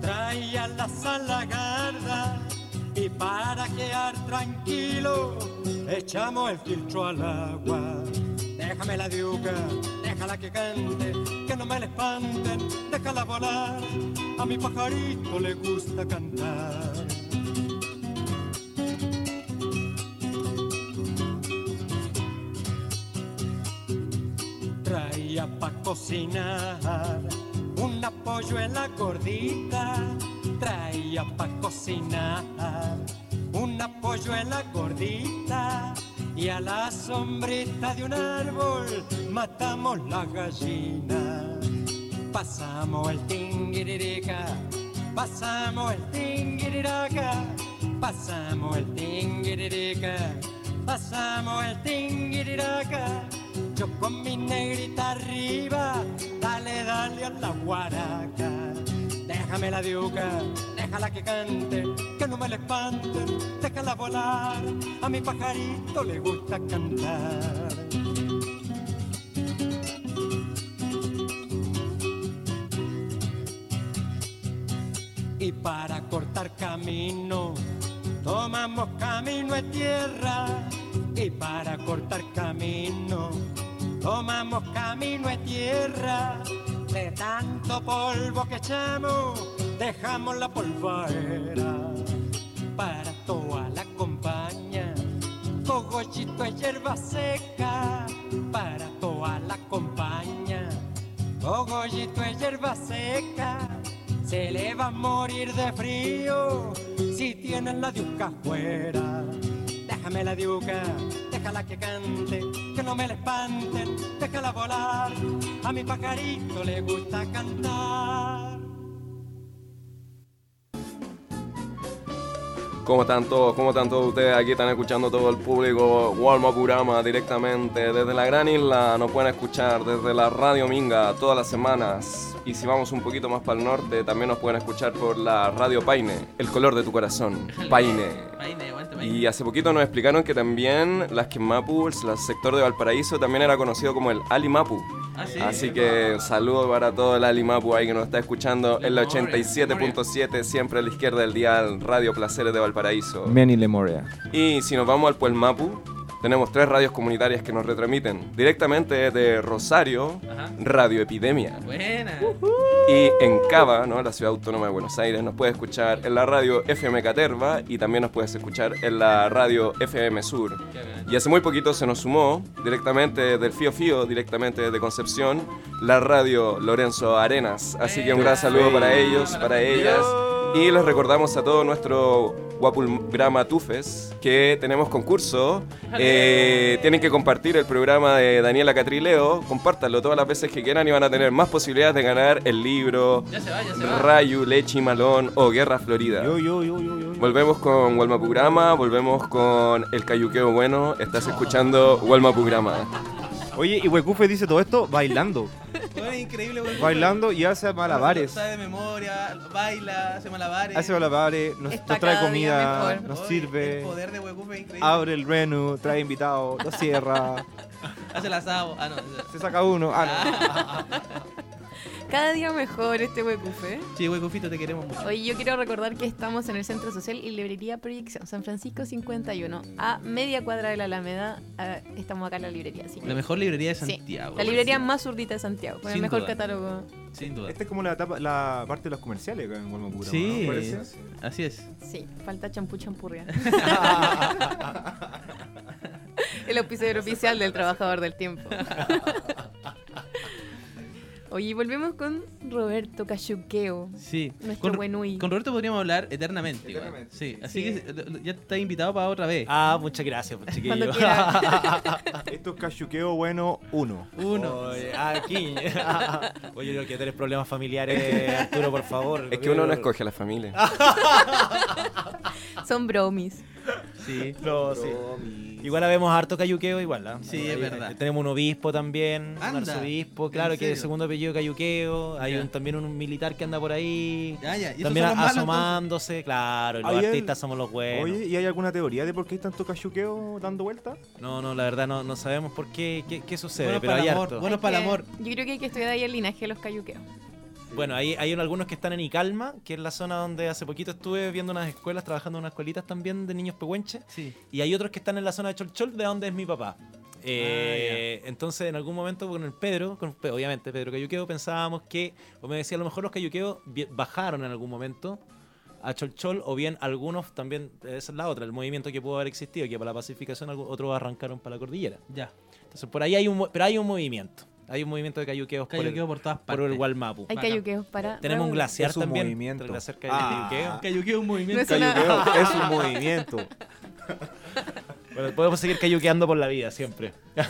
traía la salagarda. Para quedar tranquilo, echamos el filtro al agua. Déjame la diuca, déjala que cante, que no me la espanten, déjala volar. A mi pajarito le gusta cantar. traía pa' cocinar una polluela gordita traía pa' cocinar. Una polluela gordita y a la sombrita de un árbol matamos la gallina. Pasamos el tinguiririca, pasamos el tinguiriraca, pasamos el tinguiririca, pasamos el tinguiriraca. Yo con mi negrita arriba, dale, dale a la guaraca. Déjame la diuca, déjala que cante, que no me la espanten, déjala volar. A mi pajarito le gusta cantar. y para cortar camino tomamos camino de tierra y para cortar camino tomamos camino de tierra de tanto polvo que echamos dejamos la polvera para toda la compañía. Cogollito de hierba seca para toda la compañía. Cogollito de hierba seca se le va a morir de frío. Si tienen la diuca afuera. Déjame la diuca, déjala que cante, que no me la espanten, déjala volar. A mi pajarito le gusta cantar. ¿Cómo están todos? ¿Cómo están todos ustedes? Aquí están escuchando todo el público. Walma Purama directamente desde la gran isla. Nos pueden escuchar desde la Radio Minga todas las semanas. Y si vamos un poquito más para el norte, también nos pueden escuchar por la Radio Paine, el color de tu corazón. Paine. Paine. Y hace poquito nos explicaron que también las Quemapu, el sector de Valparaíso, también era conocido como el Alimapu. Ah, sí. Así que saludos para todo el Alimapu ahí que nos está escuchando en la Memoria, 87.7, siempre a la izquierda del dial, Radio Placeres de Valparaíso. Meni Lemoria. Y si nos vamos al Puelmapu, tenemos tres radios comunitarias que nos retransmiten directamente de Rosario, Ajá. Radio Epidemia. Buena. Y en Cava, ¿no? la ciudad autónoma de Buenos Aires, nos puedes escuchar en la radio FM Caterva y también nos puedes escuchar en la radio FM Sur. Y hace muy poquito se nos sumó directamente del Fío Fío, directamente de Concepción, la radio Lorenzo Arenas. Así que un gran saludo para ellos, para ellas. Y les recordamos a todo nuestro Guapulgrama Tufes que tenemos concurso. Eh, tienen que compartir el programa de Daniela Catrileo. Compártanlo todas las veces que quieran y van a tener más posibilidades de ganar el libro Ya se va, ya se va. Rayu, Leche y Malón o Guerra Florida. Yo, yo, yo, yo, yo. Volvemos con Walmapurama, volvemos con el cayuqueo bueno. Estás escuchando Walmapurama. Oye, y Huecufe dice todo esto bailando. Bueno, increíble, güey. bailando y hace malabares. De memoria, baila, hace malabares. Hace malabares, nos, Está nos trae comida, nos Oye, sirve, El poder de Huecufe es increíble. abre el renu, trae invitados, lo cierra, Hace el asado. Ah, no. se saca uno. Ah, no. Cada día mejor este huecufe. Sí, Huecufito, te queremos mucho. Hoy yo quiero recordar que estamos en el Centro Social y Librería Proyección, San Francisco 51, a media cuadra de la Alameda. Estamos acá en la librería. La mejor librería de Sí, Santiago. la librería más zurdita de Santiago, con el mejor duda. catálogo. Sin duda. Esta es como la, etapa, la parte de los comerciales acá en Walmapura. Sí, ¿no? Así es. Sí, falta champú champurria. el auspiciador oficial del trabajador del tiempo. Oye, volvemos con Roberto Cayuqueo. Sí. Nuestro Con, buenui. con Roberto podríamos hablar eternamente. igual. Eternamente. Sí, así Sí. que ya está invitado para otra vez. Ah, muchas gracias, pues, Cuando chiquillo. Esto es cachuqueo bueno uno. Uno. Oye, aquí. Oye, no quiero tener problemas familiares, Arturo, por favor. Es que uno no escoge a la familia. Son bromis. Sí. No, sí. Igual habemos harto cayuqueo igual, ¿ah? Sí, es verdad. Tenemos un obispo también, Anda. un arzobispo, ¿En claro, que es el segundo apellido cayuqueo. Hay un, también un militar que anda por ahí. Ya, ya. ¿Y esos También son los malos, asomándose, claro, y los el- artistas somos los buenos. Oye, ¿y hay alguna teoría de por qué hay tanto cachuqueo dando vueltas? No, no, la verdad no, no sabemos por qué, qué, qué sucede, pero hay amor, harto. Bueno, Hay para el amor. Yo creo que hay que estudiar ahí el linaje de los cayuqueos. Bueno, hay, hay algunos que están en Icalma, que es la zona donde hace poquito estuve viendo unas escuelas, trabajando en unas escuelitas también de niños pehuenches. Sí. Y hay otros que están en la zona de Cholchol, de donde es mi papá. Ah, Eh, entonces, en algún momento con el Pedro, con, Pe- obviamente Pedro Cayuqueo, pensábamos que, o me decía, a lo mejor los Cayuqueos bajaron en algún momento a Cholchol, o bien algunos también, esa es la otra, el movimiento que pudo haber existido, que para la pacificación otros arrancaron para la cordillera. Ya. Entonces, por ahí hay un, pero hay un movimiento. Hay un movimiento de cayuqueos por el, Cayuqueo por todas por partes. el Gualmapu. Hay cayuqueos para. Tenemos un glaciar Es un también. movimiento. Ah. cayuqueo. Cayuqueo es un movimiento. No es una- Cayuqueo es un movimiento. Bueno, podemos seguir cayuqueando por la vida siempre.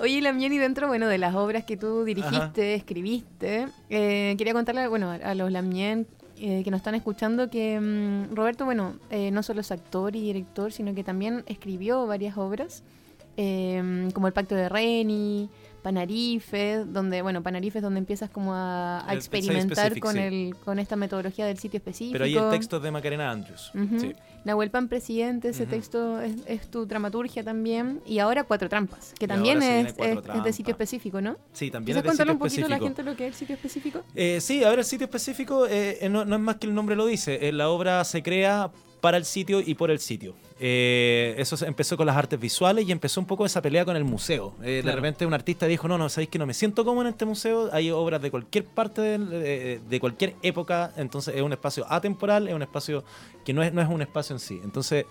Oye, Lamiani, dentro, bueno, de las obras que tú dirigiste, escribiste, eh, quería contarle, bueno, a, a los Lamien eh, que nos están escuchando que mm, Roberto, bueno, eh, no solo es actor y director, sino que también escribió varias obras, eh, como El Pacto de Reni, Panarife, donde, bueno, Panarife es donde empiezas como a, experimentar con, sí. el, con esta metodología del sitio específico. Pero ahí el texto es de Macarena Andrews. Ujú. Sí. Nahuel Pan Presidente, ese texto es, es tu dramaturgia también. Y ahora Cuatro Trampas, que Y también es, es- es de sitio específico, ¿no? Sí, también ¿Quieres es de contarle sitio un poquito a la gente lo que es el sitio específico? Eh, sí, a ver, el sitio específico eh, eh, no, no es más que el nombre lo dice. Eh, la obra se crea para el sitio y por el sitio. Eh, eso empezó con las artes visuales y empezó un poco esa pelea con el museo. Eh, De repente un artista dijo, no, no, sabéis que no me siento cómodo en este museo. Hay obras de cualquier parte de, de cualquier época, entonces es un espacio atemporal, es un espacio que no es, no es un espacio en sí. Entonces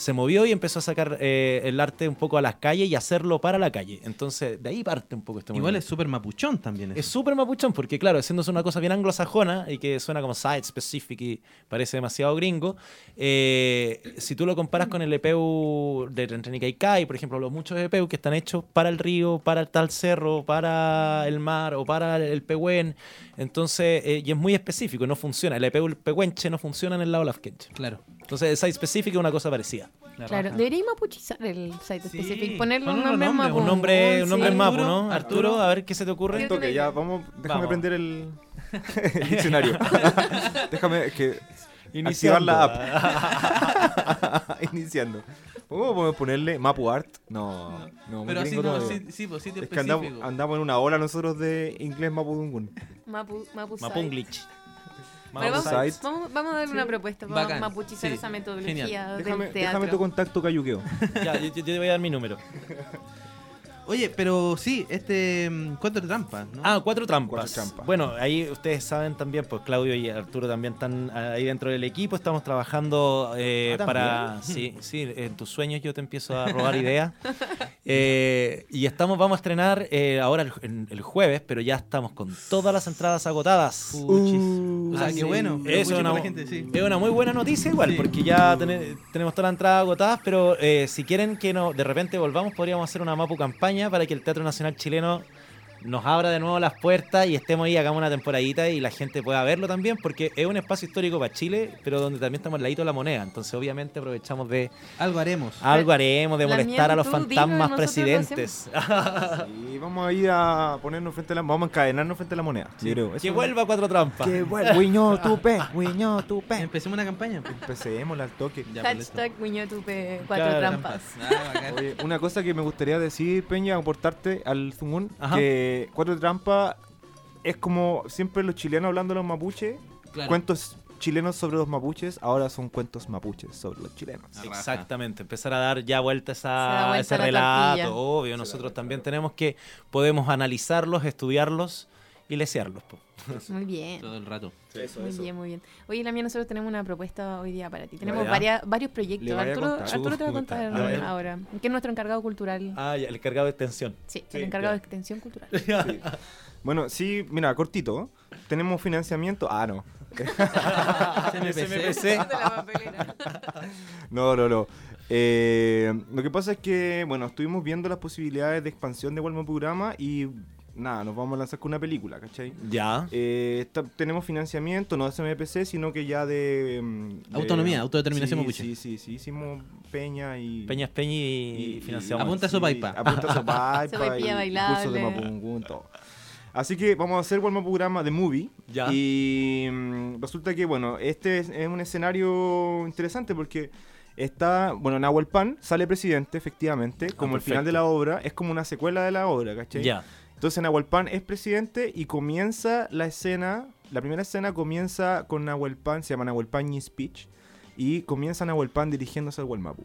se movió y empezó a sacar eh, el arte un poco a las calles y hacerlo para la calle. Entonces de ahí parte un poco este Igual es súper mapuchón también. Es súper mapuchón, porque claro, haciéndose una cosa bien anglosajona y que suena como site specific y parece demasiado gringo, eh, si tú lo comparas con el EPU de Rentenicaikai, por ejemplo, los muchos EPU que están hechos para el río, para el tal cerro, para el mar o para el Pehuen, entonces, eh, y es muy específico, no funciona. El EPU Pehuenche no funciona en el lado Lafkenche. Claro. Entonces, el site specific es una cosa parecida. La Claro, deberíamos mapuchizar el site Sí, específico, ponerle un nombre un nombre, Un nombre, un nombre en sí. mapu, Arturo, ¿no? Arturo, Arturo. a ver qué se te ocurre. Toque, ya, vamos, déjame Vamos. prender el, el diccionario. déjame que Iniciando. activar la app. Iniciando. ¿Cómo podemos ponerle Mapu Art? No, no, muy Pero así no, sí, sí, pues sitio Es que andamos, específico. andamos en una ola nosotros de inglés Mapudungun. Mapu, mapu site. Mapunglitch. Mapu vamos, vamos, vamos a darle una propuesta, vamos Bacán. a mapuchizar Sí, esa metodología genial. del Déjame, teatro. déjame tu contacto cayuqueo. Ya, yo, yo te voy a dar mi número. Oye, pero sí, este. mm, Cuatro trampas, ¿no? Ah, cuatro trampas. Cuatro trampas. Bueno, ahí ustedes saben también, pues Claudio y Arturo también están ahí dentro del equipo. Estamos trabajando eh, Ah, para. Sí, sí, en tus sueños yo te empiezo a robar ideas. Eh, y estamos, vamos a estrenar eh, ahora el, en- el jueves, pero ya estamos con todas las entradas agotadas. Puchis. o sea, Ah, qué sí. bueno. Eso es una, gente, sí. es una muy buena noticia igual, Sí. porque ya tene- tenemos todas las entradas agotadas, pero eh, si quieren que no, de repente volvamos, podríamos hacer una Mapu campaña para que el Teatro Nacional Chileno nos abra de nuevo las puertas y estemos ahí, hagamos una temporadita y la gente pueda verlo también, porque es un espacio histórico para Chile, pero donde también estamos al ladito de la moneda. Entonces, obviamente, aprovechamos de Algo haremos. algo haremos, de La molestar mía, a los fantasmas presidentes. Y vamos a ir a ponernos frente a la... Vamos a encadenarnos frente a la moneda. yo creo. Que vuelva cuatro trampas. Que vuelva. Wiño, tupe. Wiño, tupe. Empecemos una campaña. pues. Empecemos al toque. Ya, pues. Hashtag Wiñotupe, cuatro Claro. trampas. Ah. Oye, una cosa que me gustaría decir, Peña, aportarte al Zumun, Ajá. Que Cuatro Trampas es como siempre los chilenos hablando de los mapuches, Claro. cuentos chilenos sobre los mapuches, ahora son cuentos mapuches sobre los chilenos. Exactamente, empezar a dar ya vuelta Se da esa, vuelta ese la relato. tortilla. Obvio, nosotros también tenemos que, podemos analizarlos, estudiarlos y lesearlos. po. Muy bien. Todo el rato. Muy bien, muy bien. Oye, la mía, nosotros tenemos una propuesta hoy día para ti. Tenemos varias, varios proyectos. Arturo, te va a contar A ahora. Que es nuestro encargado cultural. Ah, ya, el cargado de extensión. sí, sí, el encargado ya. de extensión cultural. Bueno, sí, mira, cortito, tenemos financiamiento. Ah, no. SMPC. No, no, no. Eh, lo que pasa es que, bueno, estuvimos viendo las posibilidades de expansión de Walmart Programa y nada, nos vamos a lanzar con una película, ¿cachai? Ya. Eh, está- tenemos financiamiento, no de SMPC, sino que ya de... mm, de- Autonomía, autodeterminación sí, mapuche. Sí, sí, sí, hicimos Peña y... Peña es Peña y, y- financiamos. Apunta sí, Sopaipa. Apunta Sopaipa y cursos de. Mapungún, todo. Así que vamos a hacer Walmart Programa de Movie. Ya. Y mm, resulta que, bueno, este es, es un escenario interesante porque está, bueno, Nahuel Pan sale presidente, efectivamente, como el final de la obra, es como una secuela de la obra, ¿cachai? Ya. Entonces Nahuel Pan es presidente y comienza la escena, la primera escena comienza con Nahuel Pan, se llama Nahuel Pan y Speech, y comienza Nahuel Pan dirigiéndose al Gualmapu.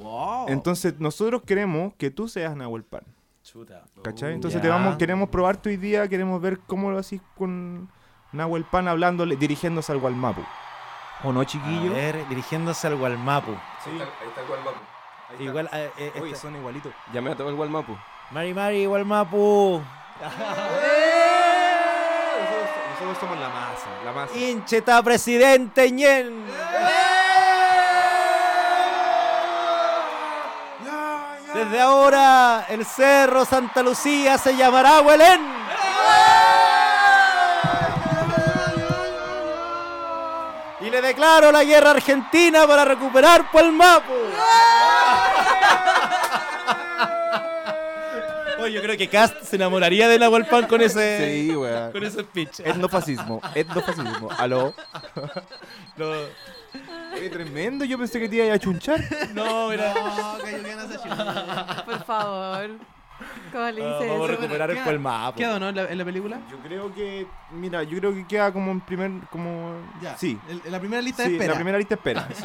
Wow. Entonces nosotros queremos que tú seas Nahuel Pan. Chuta. ¿Cachai? Entonces Ya. te vamos, queremos probarte hoy día, queremos ver cómo lo haces con Nahuel Pan hablándole, dirigiéndose al Gualmapu. ¿O no, chiquillo? A ver, dirigiéndose al Gualmapu. Sí. Ahí está el Gualmapu. Igual, eh, eh, Oye, este- son igualitos. Llamé a todo el Gualmapu. Mari Mari Gualmapu. Nosotros, nosotros somos la masa, la masa. Hincheta presidente ñen. Desde ahora el Cerro Santa Lucía se llamará Huelén. Y le declaro la guerra argentina para recuperar Puelmapu. Oye, yo creo que Cast se enamoraría de Nahuel Pan con ese, Sí, weón. con ese speech. Etnofascismo, etnofascismo. Aló. No, Qué tremendo, yo pensé que te iba a chunchar. no, mira. Por favor. ¿Cómo le Ah, dice vamos a recuperar el Puelmapu. ¿Queda o no en la, en la película? Yo creo que, mira, yo creo que queda como en primer, como... Ya. Sí, En, en la primera lista sí, de espera. la primera lista espera. Sí.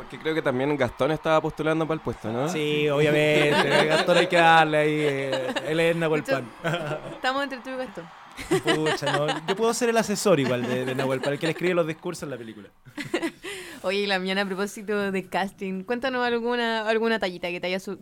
Porque creo que también Gastón estaba postulando para el puesto, ¿no? Sí, obviamente. Gastón hay que darle ahí. eh, Él es Nahuel Pan. Estamos entre tú y Gastón. Pucha, no. Yo puedo ser el asesor igual de, de Nahuel Pan, el que le escribe los discursos en la película. Oye, la mañana a propósito de casting, cuéntanos alguna alguna tallita que te haya su-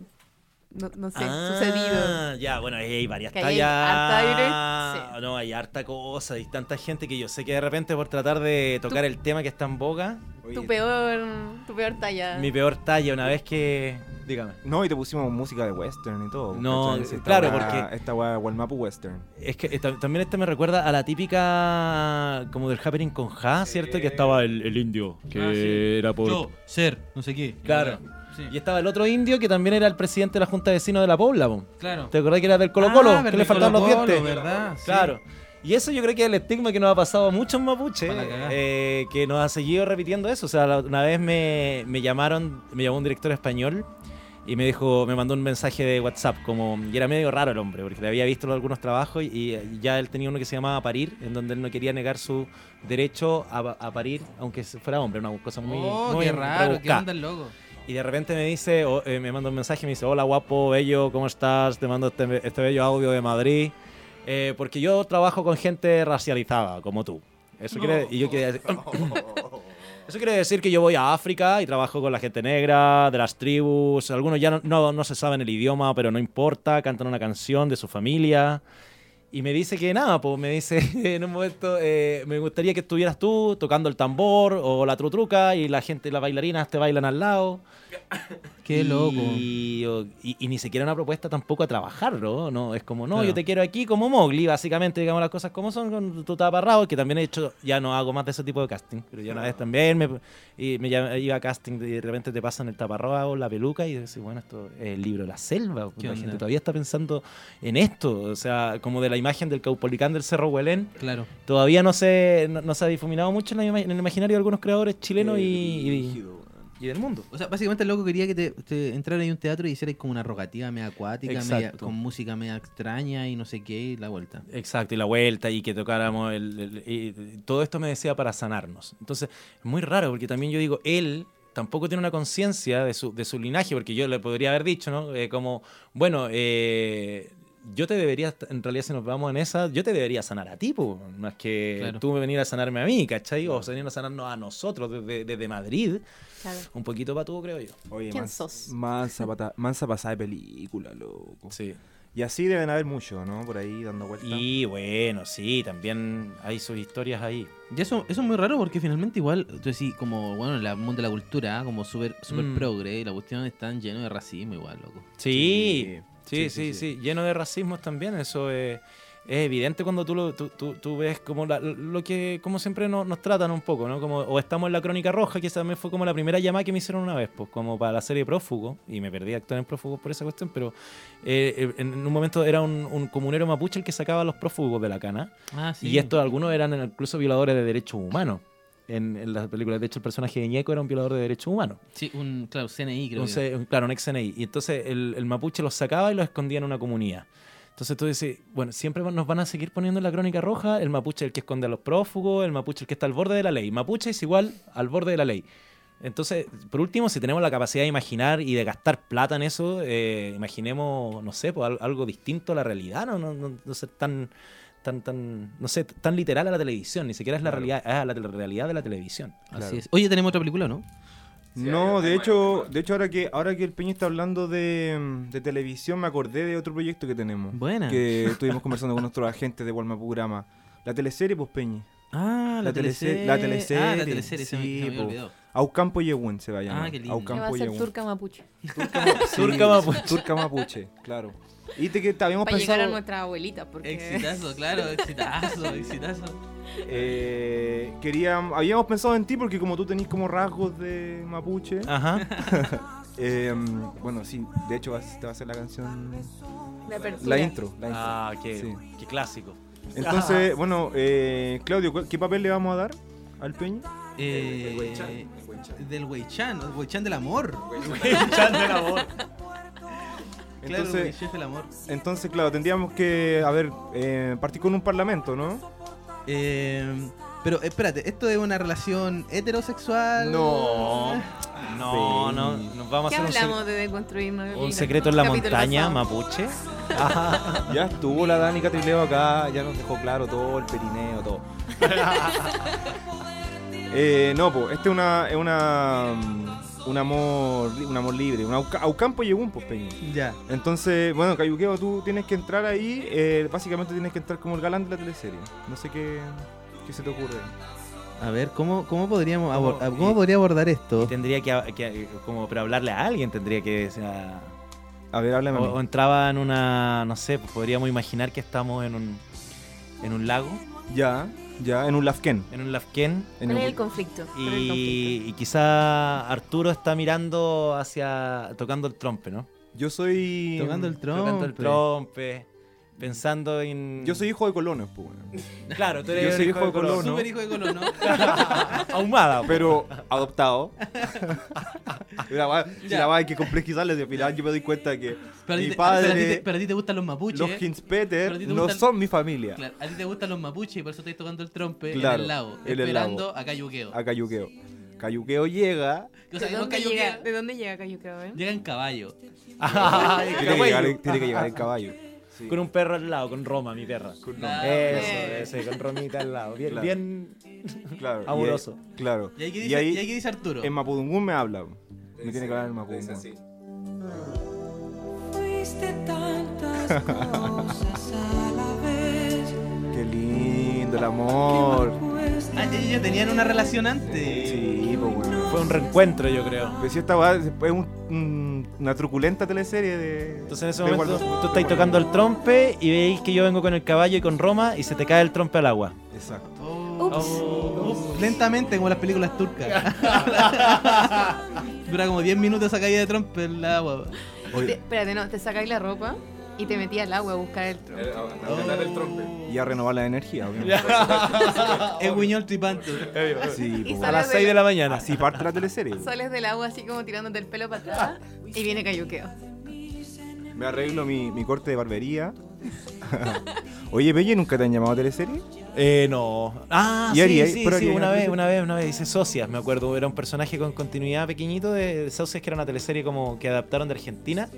no, no sé, sucedido. Ah, Ya, bueno, ahí hay varias Que ahí hay tallas. harta, sí. No, hay harta cosa, hay tanta gente que yo sé que de repente por tratar de tocar el tema que está en boca, Tu peor, tu peor talla. mi peor talla una vez que... Dígame. No, y te pusimos música de western y todo. No, esta claro, porque- Esta weá, Walmapu Western. Es que esta- también este me recuerda a la típica como del happening con Ja, ¿cierto? Que estaba el, el indio, que Ah, sí. era por... Yo, ser, no sé qué. Claro. Sí. Y estaba el otro indio que también era el presidente de la Junta de Vecinos de la Pobla, po. Claro. ¿Te acordás que era del Colo Colo? Ah, que le faltaban los dientes. ¿verdad? Sí. Claro. Y eso yo creo que es el estigma que nos ha pasado a muchos mapuches, eh, que nos ha seguido repitiendo eso. O sea, la- una vez me, me llamaron, me llamó un director español y me dijo, me mandó un mensaje de WhatsApp, como, y era medio raro el hombre, porque le había visto algunos trabajos y, y ya él tenía uno que se llamaba Parir, en donde él no quería negar su derecho a, a parir, aunque fuera hombre, una cosa muy, oh, muy qué raro, qué onda el loco. Y de repente me dice, o- eh, me manda un mensaje y me dice, hola guapo, bello, ¿cómo estás? Te mando este, este bello audio de Madrid. Eh, porque yo trabajo con gente racializada, como tú. Eso quiere, y yo quería decir- Eso quiere decir que yo voy a África y trabajo con la gente negra, de las tribus. Algunos ya no, no, no se saben el idioma, pero no importa, cantan una canción de su familia. Y me dice que nada, pues me dice en un momento, eh, me gustaría que estuvieras tú tocando el tambor o la trutruca y la gente, las bailarinas te bailan al lado. Qué loco. Y, y ni siquiera una propuesta tampoco a trabajar, ¿no? es como, no, Claro. yo te quiero aquí como Mowgli, básicamente, digamos las cosas como son, con tu taparrabo, que también he hecho, ya no hago más de ese tipo de casting, pero ya una vez también me, y me iba a casting y de repente te pasan el taparrabo, la peluca y dices, bueno, esto es el libro de la selva, ¿Qué la gente todavía está pensando en esto, o sea, como de la imagen del Caupolicán del Cerro Huelén, Claro. todavía no se, no, no se ha difuminado mucho en, la ima- en el imaginario de algunos creadores chilenos y, y, y del mundo. O sea, básicamente el loco quería que te, te entrara en un teatro y hicieras como una rogativa media acuática, media- con música media extraña y no sé qué, y la vuelta. Exacto, y la vuelta y que tocáramos el, todo esto me decía para sanarnos. Entonces, es muy raro porque también yo digo, él tampoco tiene una conciencia de su, de su linaje, porque yo le podría haber dicho, ¿no? Eh, como, bueno, eh, yo te debería, en realidad si nos vamos en esa, yo te debería sanar a ti, po, más que Claro. tú me venir a sanarme a mí, ¿cachai? O venir a sanarnos a nosotros desde, desde Madrid, Claro. un poquito para tú, creo yo. Oye, ¿Quién mans- sos? Mansa, mansa pasada de película, loco. Sí. Y así deben haber muchos, ¿no? Por ahí dando vueltas. Y bueno, sí, también hay sus historias ahí. Y eso, eso es muy raro porque finalmente igual, tú decís, como, bueno, en el mundo de la cultura, como súper super Mm. progre, y la cuestión están lleno de racismo igual, loco. Sí, Sí, sí, sí, sí, sí, sí. lleno de racismos también, eso es, es evidente cuando tú, lo, tú, tú- tú ves como la- lo que, como siempre nos, nos tratan un poco, ¿no? Como, o estamos en la Crónica Roja, que esa también fue como la primera llamada que me hicieron una vez, pues como para la serie Prófugo, y me perdí a actuar en Prófugo por esa cuestión, pero eh, eh, en un momento era un, un comunero mapuche el que sacaba a los prófugos de la cana, Ah, sí. y estos algunos eran incluso violadores de derechos humanos. En, en las películas, de hecho, el personaje de Ñeco era un violador de derechos humanos. Sí, un, claro, CNI creo Un que. C- un- claro, un ex CNI. Y entonces el, el mapuche los sacaba y los escondía en una comunidad. Entonces tú dices, bueno, siempre nos van a seguir poniendo en la crónica roja el mapuche el que esconde a los prófugos, el mapuche el que está al borde de la ley. Mapuche es igual al borde de la ley. Entonces, por último, si tenemos la capacidad de imaginar y de gastar plata en eso, eh, imaginemos, no sé, pues, al- algo distinto a la realidad, no, no, no, no ser tan, tan, tan, no sé, tan literal a la televisión, ni siquiera es la realidad, es la, realidad de la televisión. Así es. Oye, tenemos otra película, ¿no? No, de hecho, de hecho ahora que ahora que el Peña está hablando de, mm, de televisión, me acordé de otro proyecto que tenemos. Buena. Que estuvimos conversando con nuestros agentes de Walmapurama. La teleserie, pues Peña. Ah, la, La telese- teleserie. la teleserie, Ah, la teleserie, se me, sí, se me po. olvidado. Aucampo Yehuen se va a llamar. Ah, qué lindo. Que va a Aucampo ser turca mapuche. Turca Mapuche. Turca Mapuche, claro. Y te que te habíamos Para llegar a pensado. nuestra abuelita, porque... Exitazo, claro, exitazo, exitazo. eh, queríamos, habíamos pensado en ti porque como tú tenés como rasgos de mapuche. Ajá. eh, bueno, sí, de hecho vas- te va a hacer la canción. Apertura. La intro. La intro. Ah, qué, Sí. qué clásico. Entonces, bueno, eh, Claudio, ¿cuál- ¿qué papel le vamos a dar al Peña? Eh, del Weichan, el Weichan del amor. Chan del amor. Claro, el Entonces, Weichan del amor. entonces, claro, tendríamos que, a ver, eh, partir con un parlamento, ¿no? Eh, pero espérate, ¿esto es una relación heterosexual? No. No, no. Nos vamos ¿Qué a hacer un, hablamos de deconstruirnos? sec- el un secreto en la montaña, pasado? mapuche. Ya estuvo la Dani Catrileo acá, ya nos dejó claro todo, el perineo, todo. eh, no, pues, este es una, es una, un amor, un amor libre, un auca- aucampo y un pues, Peña. Ya. Entonces, bueno, Cayuqueo, tú tienes que entrar ahí, eh, básicamente tienes que entrar como el galán de la teleserie. No sé qué, qué se te ocurre. A ver, ¿cómo, cómo podríamos ¿Cómo? abor- cómo podría abordar esto? Y tendría que, que- como para hablarle a alguien, tendría que o sea, A ver, háblame a o, mí. o entraba en una, no sé, pues podríamos imaginar que estamos en un en un lago, Ya, ya, en un lafken. en un lafken En ¿Cuál un- es el conflicto? ¿Cuál es el conflicto? y, y quizá Arturo está mirando hacia tocando el trompe, ¿no? Yo soy... Tocando el trompe. Tocando el trompe, pensando en Yo soy hijo de colonos, pues. bueno. Claro, tú yo eres soy el hijo de colono. Súper hijo de colono. ahumada, pero adoptado. la hay que complejizarles y al final yo me doy cuenta que Pero a ti mi te- pero a ti te- padre, pero a ti te gustan los mapuches. los a Hinspeter, no gustan- son mi familia. Claro, a ti te gustan los mapuches y por eso estáis tocando el trompe Claro, en el lago, en el esperando lago. a Cayuqueo. A Cayuqueo. Cayuqueo llega. ¿De, dónde Cayuqueo, llega, ¿De dónde llega Cayuqueo, eh? llega en caballo. Tiene que, llegar, tiene que llegar en caballo. Sí. Con un perro al lado, con Roma, mi perra. Ah, Eso, ok. ese, con Romita al lado. Bien, Claro. bien Claro. y ahí- amoroso. claro. ¿Y ahí qué Y dice, ahí, y ahí qué dice Arturo? en Mapudungún me habla. Me tiene que hablar en Mapudungún. Fuiste tantas cosas a la vez. Qué lindo el amor. Ah, ya tenían una relación antes. Sí, pues bueno. Fue un reencuentro, yo creo. Pero si esta weá es un- un- una truculenta teleserie de. Entonces en ese de momento Waldo- tú estás tocando el trompe y veis que yo vengo con el caballo y con Roma y se te cae el trompe al agua. Exacto. Ups. Ups, Lentamente, como las películas turcas. Dura como 10 minutos esa caída de trompe en la agua. Te- espérate, no, te sacáis la ropa y te metías al agua a buscar el trompe. Y a renovar la energía, obviamente. Es Guiñol Tripanto. Sí, Y pues, sale A las de 6 de la- mañana. Así parte la teleserie. Sales del agua así como tirándote el pelo para atrás y viene Cayuqueo. Me arreglo mi, mi corte de barbería. Oye, Pelle, ¿nunca te han llamado a teleserie? Eh, no. Ah, ¿Y sí, sí, sí, una vez, una vez, una vez hice Socias, me acuerdo. Era un personaje con continuidad pequeñito de, de Socias, que era una teleserie como que adaptaron de Argentina.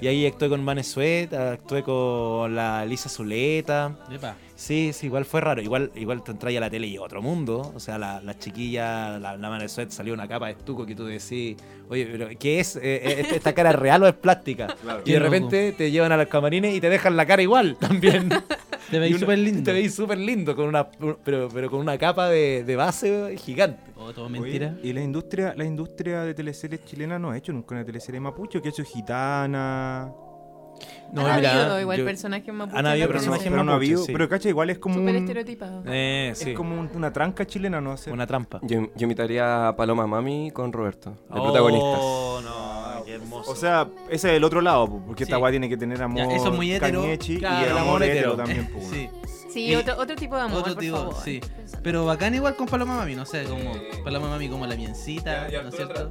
Y ahí actué con Mane Suet, actué con la Lisa Zuleta. Epa. Sí, sí, igual fue raro. Igual, igual te entras a la tele y otro mundo. O sea, la, la chiquilla, la, la Mane Suet salió una capa de estuco que tú decís, oye, pero ¿qué es? Eh, eh, ¿Esta cara es real o es plástica? Y de repente te llevan a los camarines y te dejan la cara igual también. Te veis súper lindo. Te veis súper lindo, con una, pero, pero con una capa de, de base gigante. Oh, todo Oye, mentira. y la industria, la industria de teleseries chilena no ha hecho nunca una teleserie mapuche, que ha hecho gitana. No, han mira, habido igual yo- personajes mapuches. han habido personajes pero no ha habido. sí. Pero cacha, igual es como Súper un, estereotipado. Eh, sí. es como un- una tranca chilena, no sé. Una trampa. Yo, yo imitaría a Paloma Mami con Roberto, protagonistas. Oh, no, qué hermoso. O sea, ese es el otro lado, po, porque esta Sí. weá tiene que tener amor Ya, eso es muy hetero. cañechi Claro, y el el amor, amor hetero, hetero. también. po, Sí, Sí, Y- otro, otro tipo de amor, otro por tipo, favor. sí. Pero bacán igual con Paloma Mami, no sé, como Paloma Mami como la miencita, ¿no es cierto?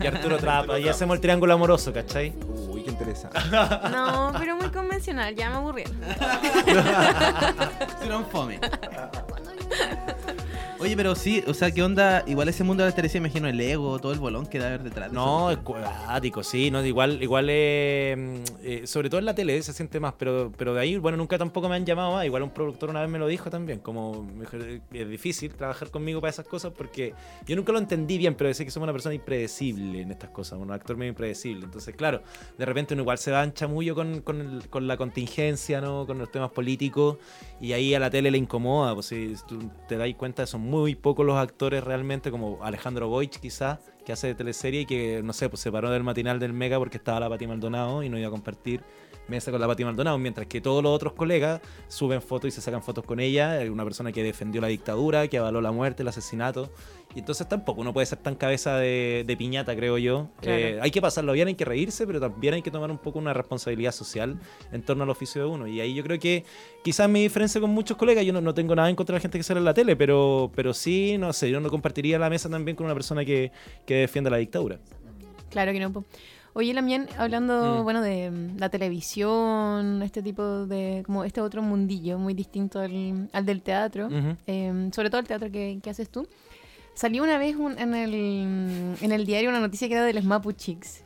Y Arturo Trapa, y hacemos el triángulo amoroso, ¿cachai? Uy, qué interesante. No, pero muy convencional, ya me aburrí. Pero un fome. Oye, pero sí, o sea, ¿qué onda? Igual ese mundo de la televisión, imagino el ego, todo el bolón que debe haber detrás. de No, es cuático, sí, no, igual, igual eh, eh, sobre todo en la tele se siente más, pero, pero de ahí, bueno, nunca tampoco me han llamado más, igual un productor una vez me lo dijo también, como "Eh, es difícil trabajar conmigo para esas cosas porque yo nunca lo entendí bien, pero decía que somos una persona impredecible en estas cosas, un actor medio impredecible, entonces claro, de repente uno igual se va en chamullo con, con, el- con la contingencia, ¿no? con los temas políticos, y ahí a la tele le incomoda, pues si tú te das cuenta, son muy pocos los actores realmente, como Alejandro Boich quizás, que hace de teleserie y que, no sé, pues se paró del matinal del Mega porque estaba la Pati Maldonado y no iba a compartir mesa con la Pati Maldonado, mientras que todos los otros colegas suben fotos y se sacan fotos con ella, una persona que defendió la dictadura, que avaló la muerte, el asesinato, y entonces tampoco uno puede ser tan cabeza de, de piñata, creo yo. Claro. Eh, hay que pasarlo bien, hay que reírse, pero también hay que tomar un poco una responsabilidad social en torno al oficio de uno. Y ahí yo creo que quizás mi diferencia con muchos colegas, yo no, no tengo nada en contra de la gente que sale en la tele, pero, pero sí, no sé, yo no compartiría la mesa también con una persona que, que defiende la dictadura. Claro que no. Oye, Lamien, hablando, Mm. bueno, de mm, la televisión, este tipo de, como este otro mundillo muy distinto al, al del teatro, eh, sobre todo el teatro que, que haces tú, salió una vez un- en, el, en el diario una noticia que era de los Mapu Chicks.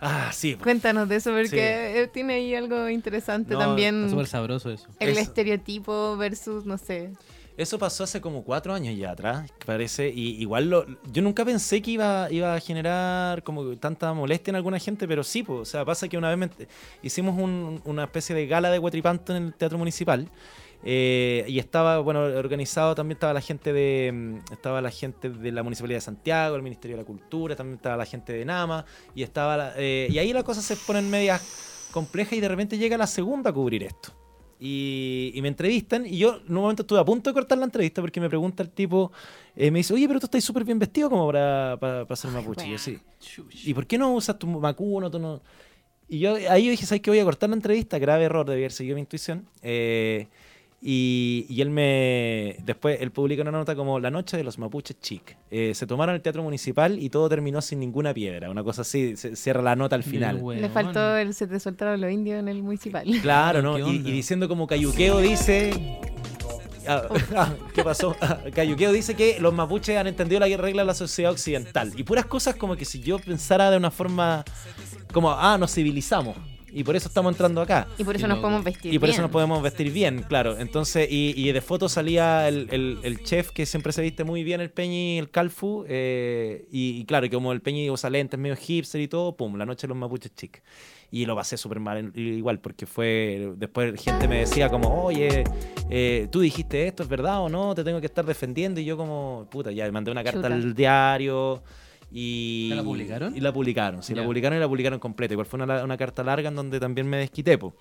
Ah, sí. Cuéntanos de eso, porque Sí. eh, tiene ahí algo interesante No, también. Está súper sabroso eso. El Eso. estereotipo versus, no sé. Eso pasó hace como cuatro años ya atrás, parece, y igual lo, yo nunca pensé que iba, iba a generar como tanta molestia en alguna gente, pero sí, pues, o sea, pasa que una vez me hicimos un- una especie de gala de Huatripanto en el Teatro Municipal, eh, y estaba, bueno, organizado también estaba la gente de mm, estaba la gente de la Municipalidad de Santiago, el Ministerio de la Cultura, también estaba la gente de Nama, y estaba la- eh, y ahí las cosas se ponen medias complejas y de repente llega la segunda a cubrir esto. Y, y me entrevistan y yo en un momento estuve a punto de cortar la entrevista porque me pregunta el tipo, eh, me dice, oye, pero tú estás súper bien vestido como para, para, para ser mapuche. Y yo, sí. ¿Y por qué no usas tu macuno? Tú no? Y yo ahí yo dije, ¿sabes qué? Voy a cortar la entrevista. Grave error, debía haber seguido mi intuición. Eh, y, y él me. Después él publica una nota como La noche de los mapuches chic. Eh, se tomaron el teatro municipal y todo terminó sin ninguna piedra. Una cosa así, se cierra la nota al final. Le faltó el se te soltaron los indios en el municipal. Claro, ¿no? ¿Qué Y, y diciendo como Cayuqueo dice. Ah, ah, ¿Qué pasó? Ah, Cayuqueo dice que los mapuches han entendido la regla de la sociedad occidental. Y puras cosas como que si yo pensara de una forma como, ah, nos civilizamos. Y por eso estamos entrando acá. Y por eso Qué nos podemos vestir Y por eso bien. nos podemos vestir bien, claro. Entonces, y, y de foto salía el, el- el chef que siempre se viste muy bien, el Peñi, el Calfu. eh, y, y claro, y como el Peñi usa lentes medio hipster y todo, pum, la noche de los mapuches chic. Y lo pasé súper mal igual, porque fue. Después gente me decía como, oye, eh, tú dijiste esto, ¿es verdad o no? Te tengo que estar defendiendo. Y yo, como, puta, ya mandé una carta Chuta. al diario. Y, ¿Ya la publicaron? Y la publicaron, sí, la Ya. publicaron y la publicaron completa. Igual fue una, una carta larga en donde también me desquité, po.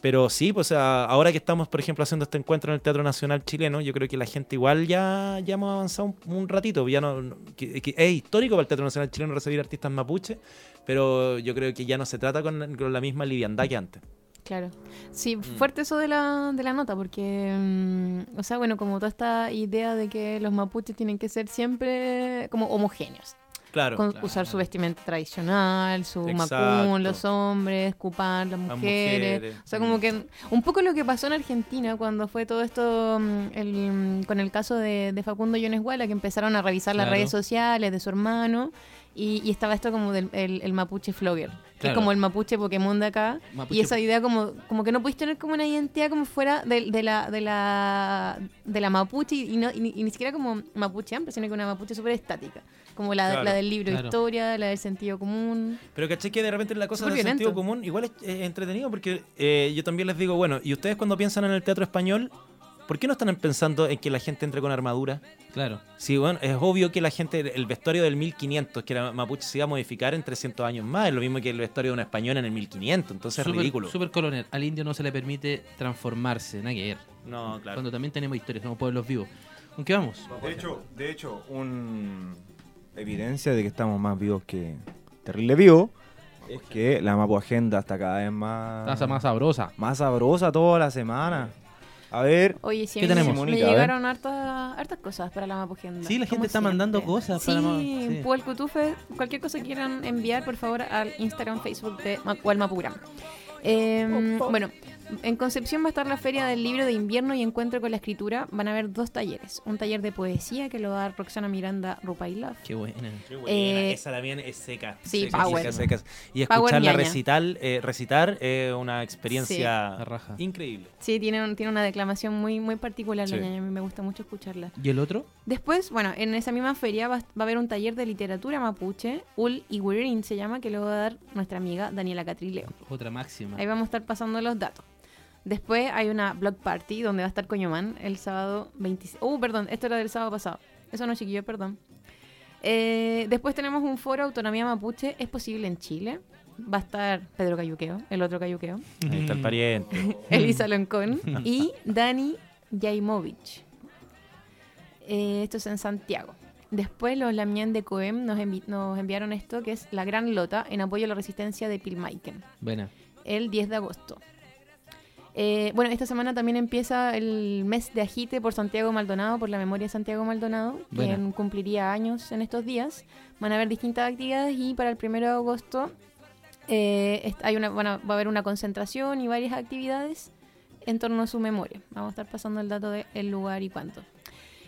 Pero sí, pues ahora que estamos, por ejemplo, haciendo este encuentro en el Teatro Nacional chileno, yo creo que la gente igual ya, ya hemos avanzado un, un ratito. Ya no, no- que- que es histórico para el Teatro Nacional chileno recibir artistas mapuche, pero yo creo que ya no se trata con, con la misma liviandad que antes. Claro. Sí, Mm. fuerte eso de la, de la nota, porque, mm, o sea, bueno, como toda esta idea de que los mapuches tienen que ser siempre como homogéneos. Claro. con- usar su vestimenta tradicional, su macún, los hombres, cupán, las mujeres. mujeres, O sea, como que un poco lo que pasó en Argentina cuando fue todo esto mm, el, mm, con el caso de, de Facundo Yones Guala, que empezaron a revisar las redes sociales de su hermano. Y, y estaba esto como del el, el mapuche flogger, que es como el mapuche Pokémon de acá. Mapuche y esa idea como, como que no pudiste tener como una identidad como fuera de, de la, de la de la mapuche y, no, y ni, y ni siquiera como mapuche amplia, sino que una mapuche súper estática. Como la, Claro, la del libro de claro. historia, la del sentido común. Pero caché que de repente la cosa del sentido común igual es, es entretenido porque eh, yo también les digo, bueno, ¿y ustedes cuando piensan en el teatro español, por qué no están pensando en que la gente entre con armadura? Claro. Sí, bueno, es obvio que la gente, el vestuario del 1500, que era mapuche, se iba a modificar en 300 años más, es lo mismo que el vestuario de un español en el 1500, entonces es ridículo. Súper colonial. Al indio no se le permite transformarse, nada que ver. No, claro. Cuando también tenemos historias, somos pueblos vivos. ¿Con qué vamos? De hecho, de hecho, un evidencia de que estamos más vivos que terrible vivo es que la Mapu Agenda está cada vez más más sabrosa. más sabrosa toda la semana. A ver, Oye, ¿Qué tenemos? me Mónica, a ver. llegaron hartas, hartas cosas para la Mapugenda. Sí, la gente está mandando cosas Sí, para Ma- sí. Puel Cutufe, cualquier cosa que quieran enviar, por favor, al Instagram, Facebook de Ma- o al Mapugram. Eh, bueno, En Concepción va a estar la Feria del Libro de Invierno y Encuentro con la Escritura. Van a haber dos talleres. Un taller de poesía que lo va a dar Roxana Miranda Rupailov. Qué buena. Qué buena, Eh, esa también es seca. sí, seca, power. seca, seca. Y escucharla recital, eh, recitar es una experiencia raja. increíble. Sí, tiene, un- tiene una declamación muy, muy particular, la Sí. ñaña. A mí me gusta mucho escucharla. ¿Y el otro? Después, bueno, en esa misma feria va, va a haber un taller de literatura mapuche, Ul y Wirin se llama, que lo va a dar nuestra amiga Daniela Catrileo. Otra máxima. Ahí vamos a estar pasando los datos. Después hay una blog party donde va a estar Coñomán el sábado 26. Uh, perdón, esto era del sábado pasado. Eso no, chiquillo, perdón. Eh, después tenemos un foro Autonomía Mapuche. Es posible en Chile. Va a estar Pedro Cayuqueo, el otro Cayuqueo, Ahí está el pariente. Elisa Loncón y Dani Jaimovich. Eh, esto es en Santiago. Después los Lamien de Coem nos, envi- nos enviaron esto que es la Gran Lota en apoyo a la resistencia de Pilmaiken Buena. el 10 de agosto. Eh, bueno, esta semana también empieza el mes de agite por Santiago Maldonado, por la memoria de Santiago Maldonado, Buena. quien cumpliría años en estos días. Van a haber distintas actividades y para el 1 de agosto eh, hay una, bueno, va a haber una concentración y varias actividades en torno a su memoria. Vamos a estar pasando el dato del lugar y cuánto.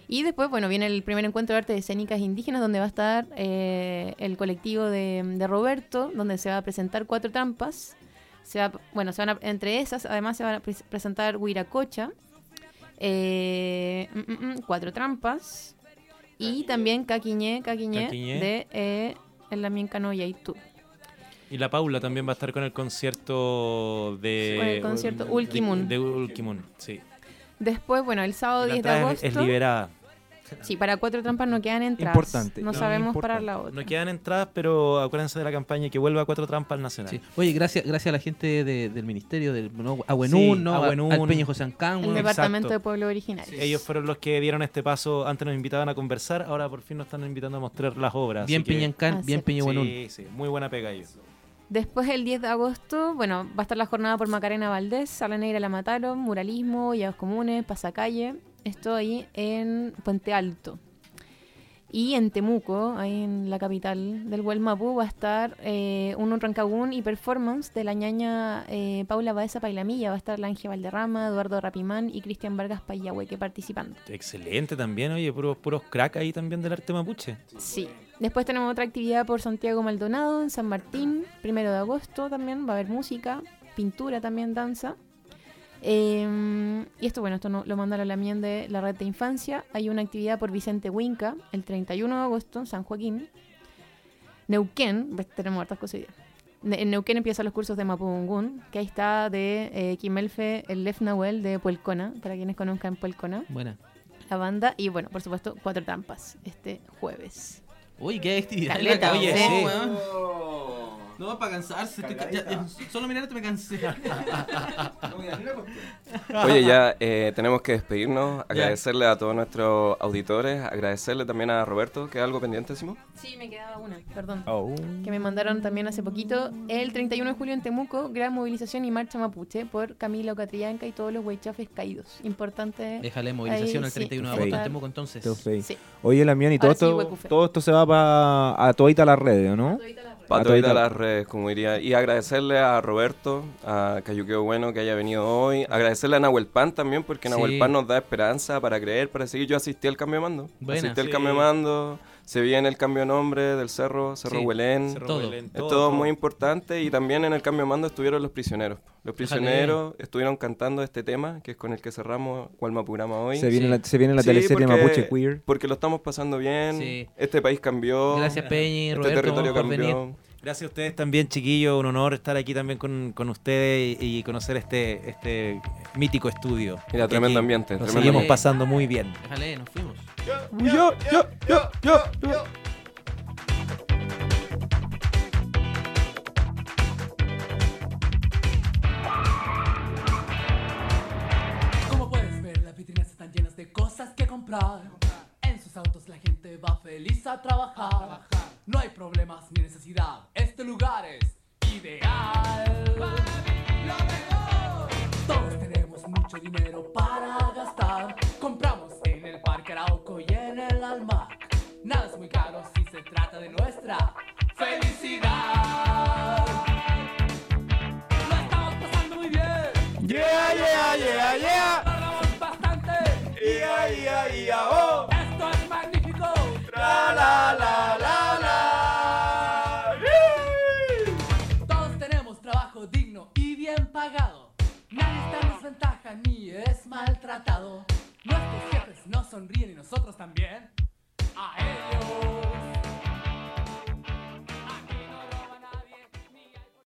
Y después, bueno, viene el primer encuentro de artes escénicas indígenas, donde va a estar eh, el colectivo de, de Roberto, donde se va a presentar cuatro trampas. Se va, bueno, se van a- entre esas, además se van a pre- presentar Huiracocha, eh, mm, mm, mm, cuatro trampas, y también Caquiñé, Caquiñé, Caquiñé. de eh, el Lamien Cano Yaitu. Y la Paula también va a estar con el concierto de... Con el concierto de-. De, sí. Después, bueno, el sábado La 10 de agosto. es liberada. Sí, para cuatro trampas no quedan entradas. Importante. No, No, sabemos importante. para la otra. No quedan entradas, pero acuérdense de la campaña que vuelva a cuatro trampas al Nacional. Sí. Oye, gracias, gracias a la gente de- del ministerio, del ¿no? Sí, al Peña José Ancán, el Departamento exacto. de Pueblo Originario. Ellos fueron los que dieron este paso. Antes nos invitaban a conversar, ahora por fin nos están invitando a mostrar las obras. bien así que- Peña Ancán, Así bien. Peña. Sí, sí, muy buena pega ellos. Después, el 10 de agosto, bueno, va a estar la jornada por Macarena Valdés, Sala Negra la mataron, muralismo, llaves comunes, pasacalle. Esto ahí en Puente Alto. Y en Temuco, ahí en la capital del Huelmapú, va a estar eh, un Rancagún y performance de la ñaña eh, Paula Baeza Pailamilla. Va a estar la Ángel Valderrama, Eduardo Rapimán y Cristian Vargas Payahueque participando. Excelente también, oye, puros, puros crack ahí también del arte mapuche. Sí. Después tenemos otra actividad por Santiago Maldonado, en San Martín, primero de agosto también. Va a haber música, pintura también, danza. Eh, y esto, bueno, esto no, lo manda la mien de la red de infancia. Hay una actividad por Vicente Huinca, el 31 de agosto, en San Joaquín. Neuquén, tenemos hartas cosas En Neuquén empiezan los cursos de Mapudungún, que ahí está de eh, Kimelfe, el Lef Nahuel de Puelcona, para quienes conozcan Puelcona, Buena. la banda. Y bueno, por supuesto, cuatro trampas este jueves. Uy, qué actividad. Caleta, Oye, sí. sí. No, para cansarse. estoy ya- ya, solo mirarte me cansé. Oye, ya eh, tenemos que despedirnos, agradecerle a todos nuestros auditores, agradecerle también a Roberto, que algo pendiente, Simón. Sí, me quedaba una, perdón. Oh. Que me mandaron también hace poquito. El 31 de julio en Temuco, gran movilización y marcha mapuche por Camila Catrillanca y todos los huaychafes caídos. Importante. Déjale movilización Ahí, al sí, 31 de sí. agosto en Temuco entonces. Sí. Oye, la mía, y todo sí, todo esto se va pa- a todita las redes, ¿no? Para A todas las redes, como diría. Y agradecerle a Roberto, a Cayuqueo Bueno que haya venido hoy. Agradecerle a Nahuel Pan también, porque Sí. Nahuel Pan nos da esperanza para creer, para seguir. Yo asistí al cambio de mando. Buena. asistí al cambio de mando. Se viene el cambio de nombre del cerro, Cerro Sí. Huelén. Cerro Todo. Belén, Es todo muy importante y también en el cambio de mando estuvieron los prisioneros. Los prisioneros estuvieron cantando este tema, que es con el que cerramos Gualmapurama hoy. Se viene, Sí. la, se viene la Sí, teleserie porque- Mapuche Queer. Porque lo estamos pasando bien. Sí. Este país cambió. Gracias, Peña y Este Roberto, territorio por venir. cambió. Gracias a ustedes también, chiquillos. Un honor estar aquí también con, con ustedes y, y conocer este, este mítico estudio. Mira, tremendo ambiente, Nos tremendo seguimos ambiente. pasando muy bien. Déjale, nos fuimos. Yo, yo, yo, yo, yo. Como puedes ver, las vitrinas están llenas de cosas que comprar. En sus autos la gente va feliz a trabajar. No hay problemas ni necesidad. Este lugar es ideal. lo mejor. Todos tenemos mucho dinero para gastar. Compramos en el Parque Arauco y en el Almac. Nada es muy caro si se trata de nuestra felicidad. Lo estamos pasando muy bien. Yeah, yeah, yeah, yeah. Hablamos bastante. Yeah, yeah, yeah, oh. Esto es magnífico. Tra, la, la, la. trabaja ni es maltratado. Nuestros jefes no sonríen y nosotros también. A ellos.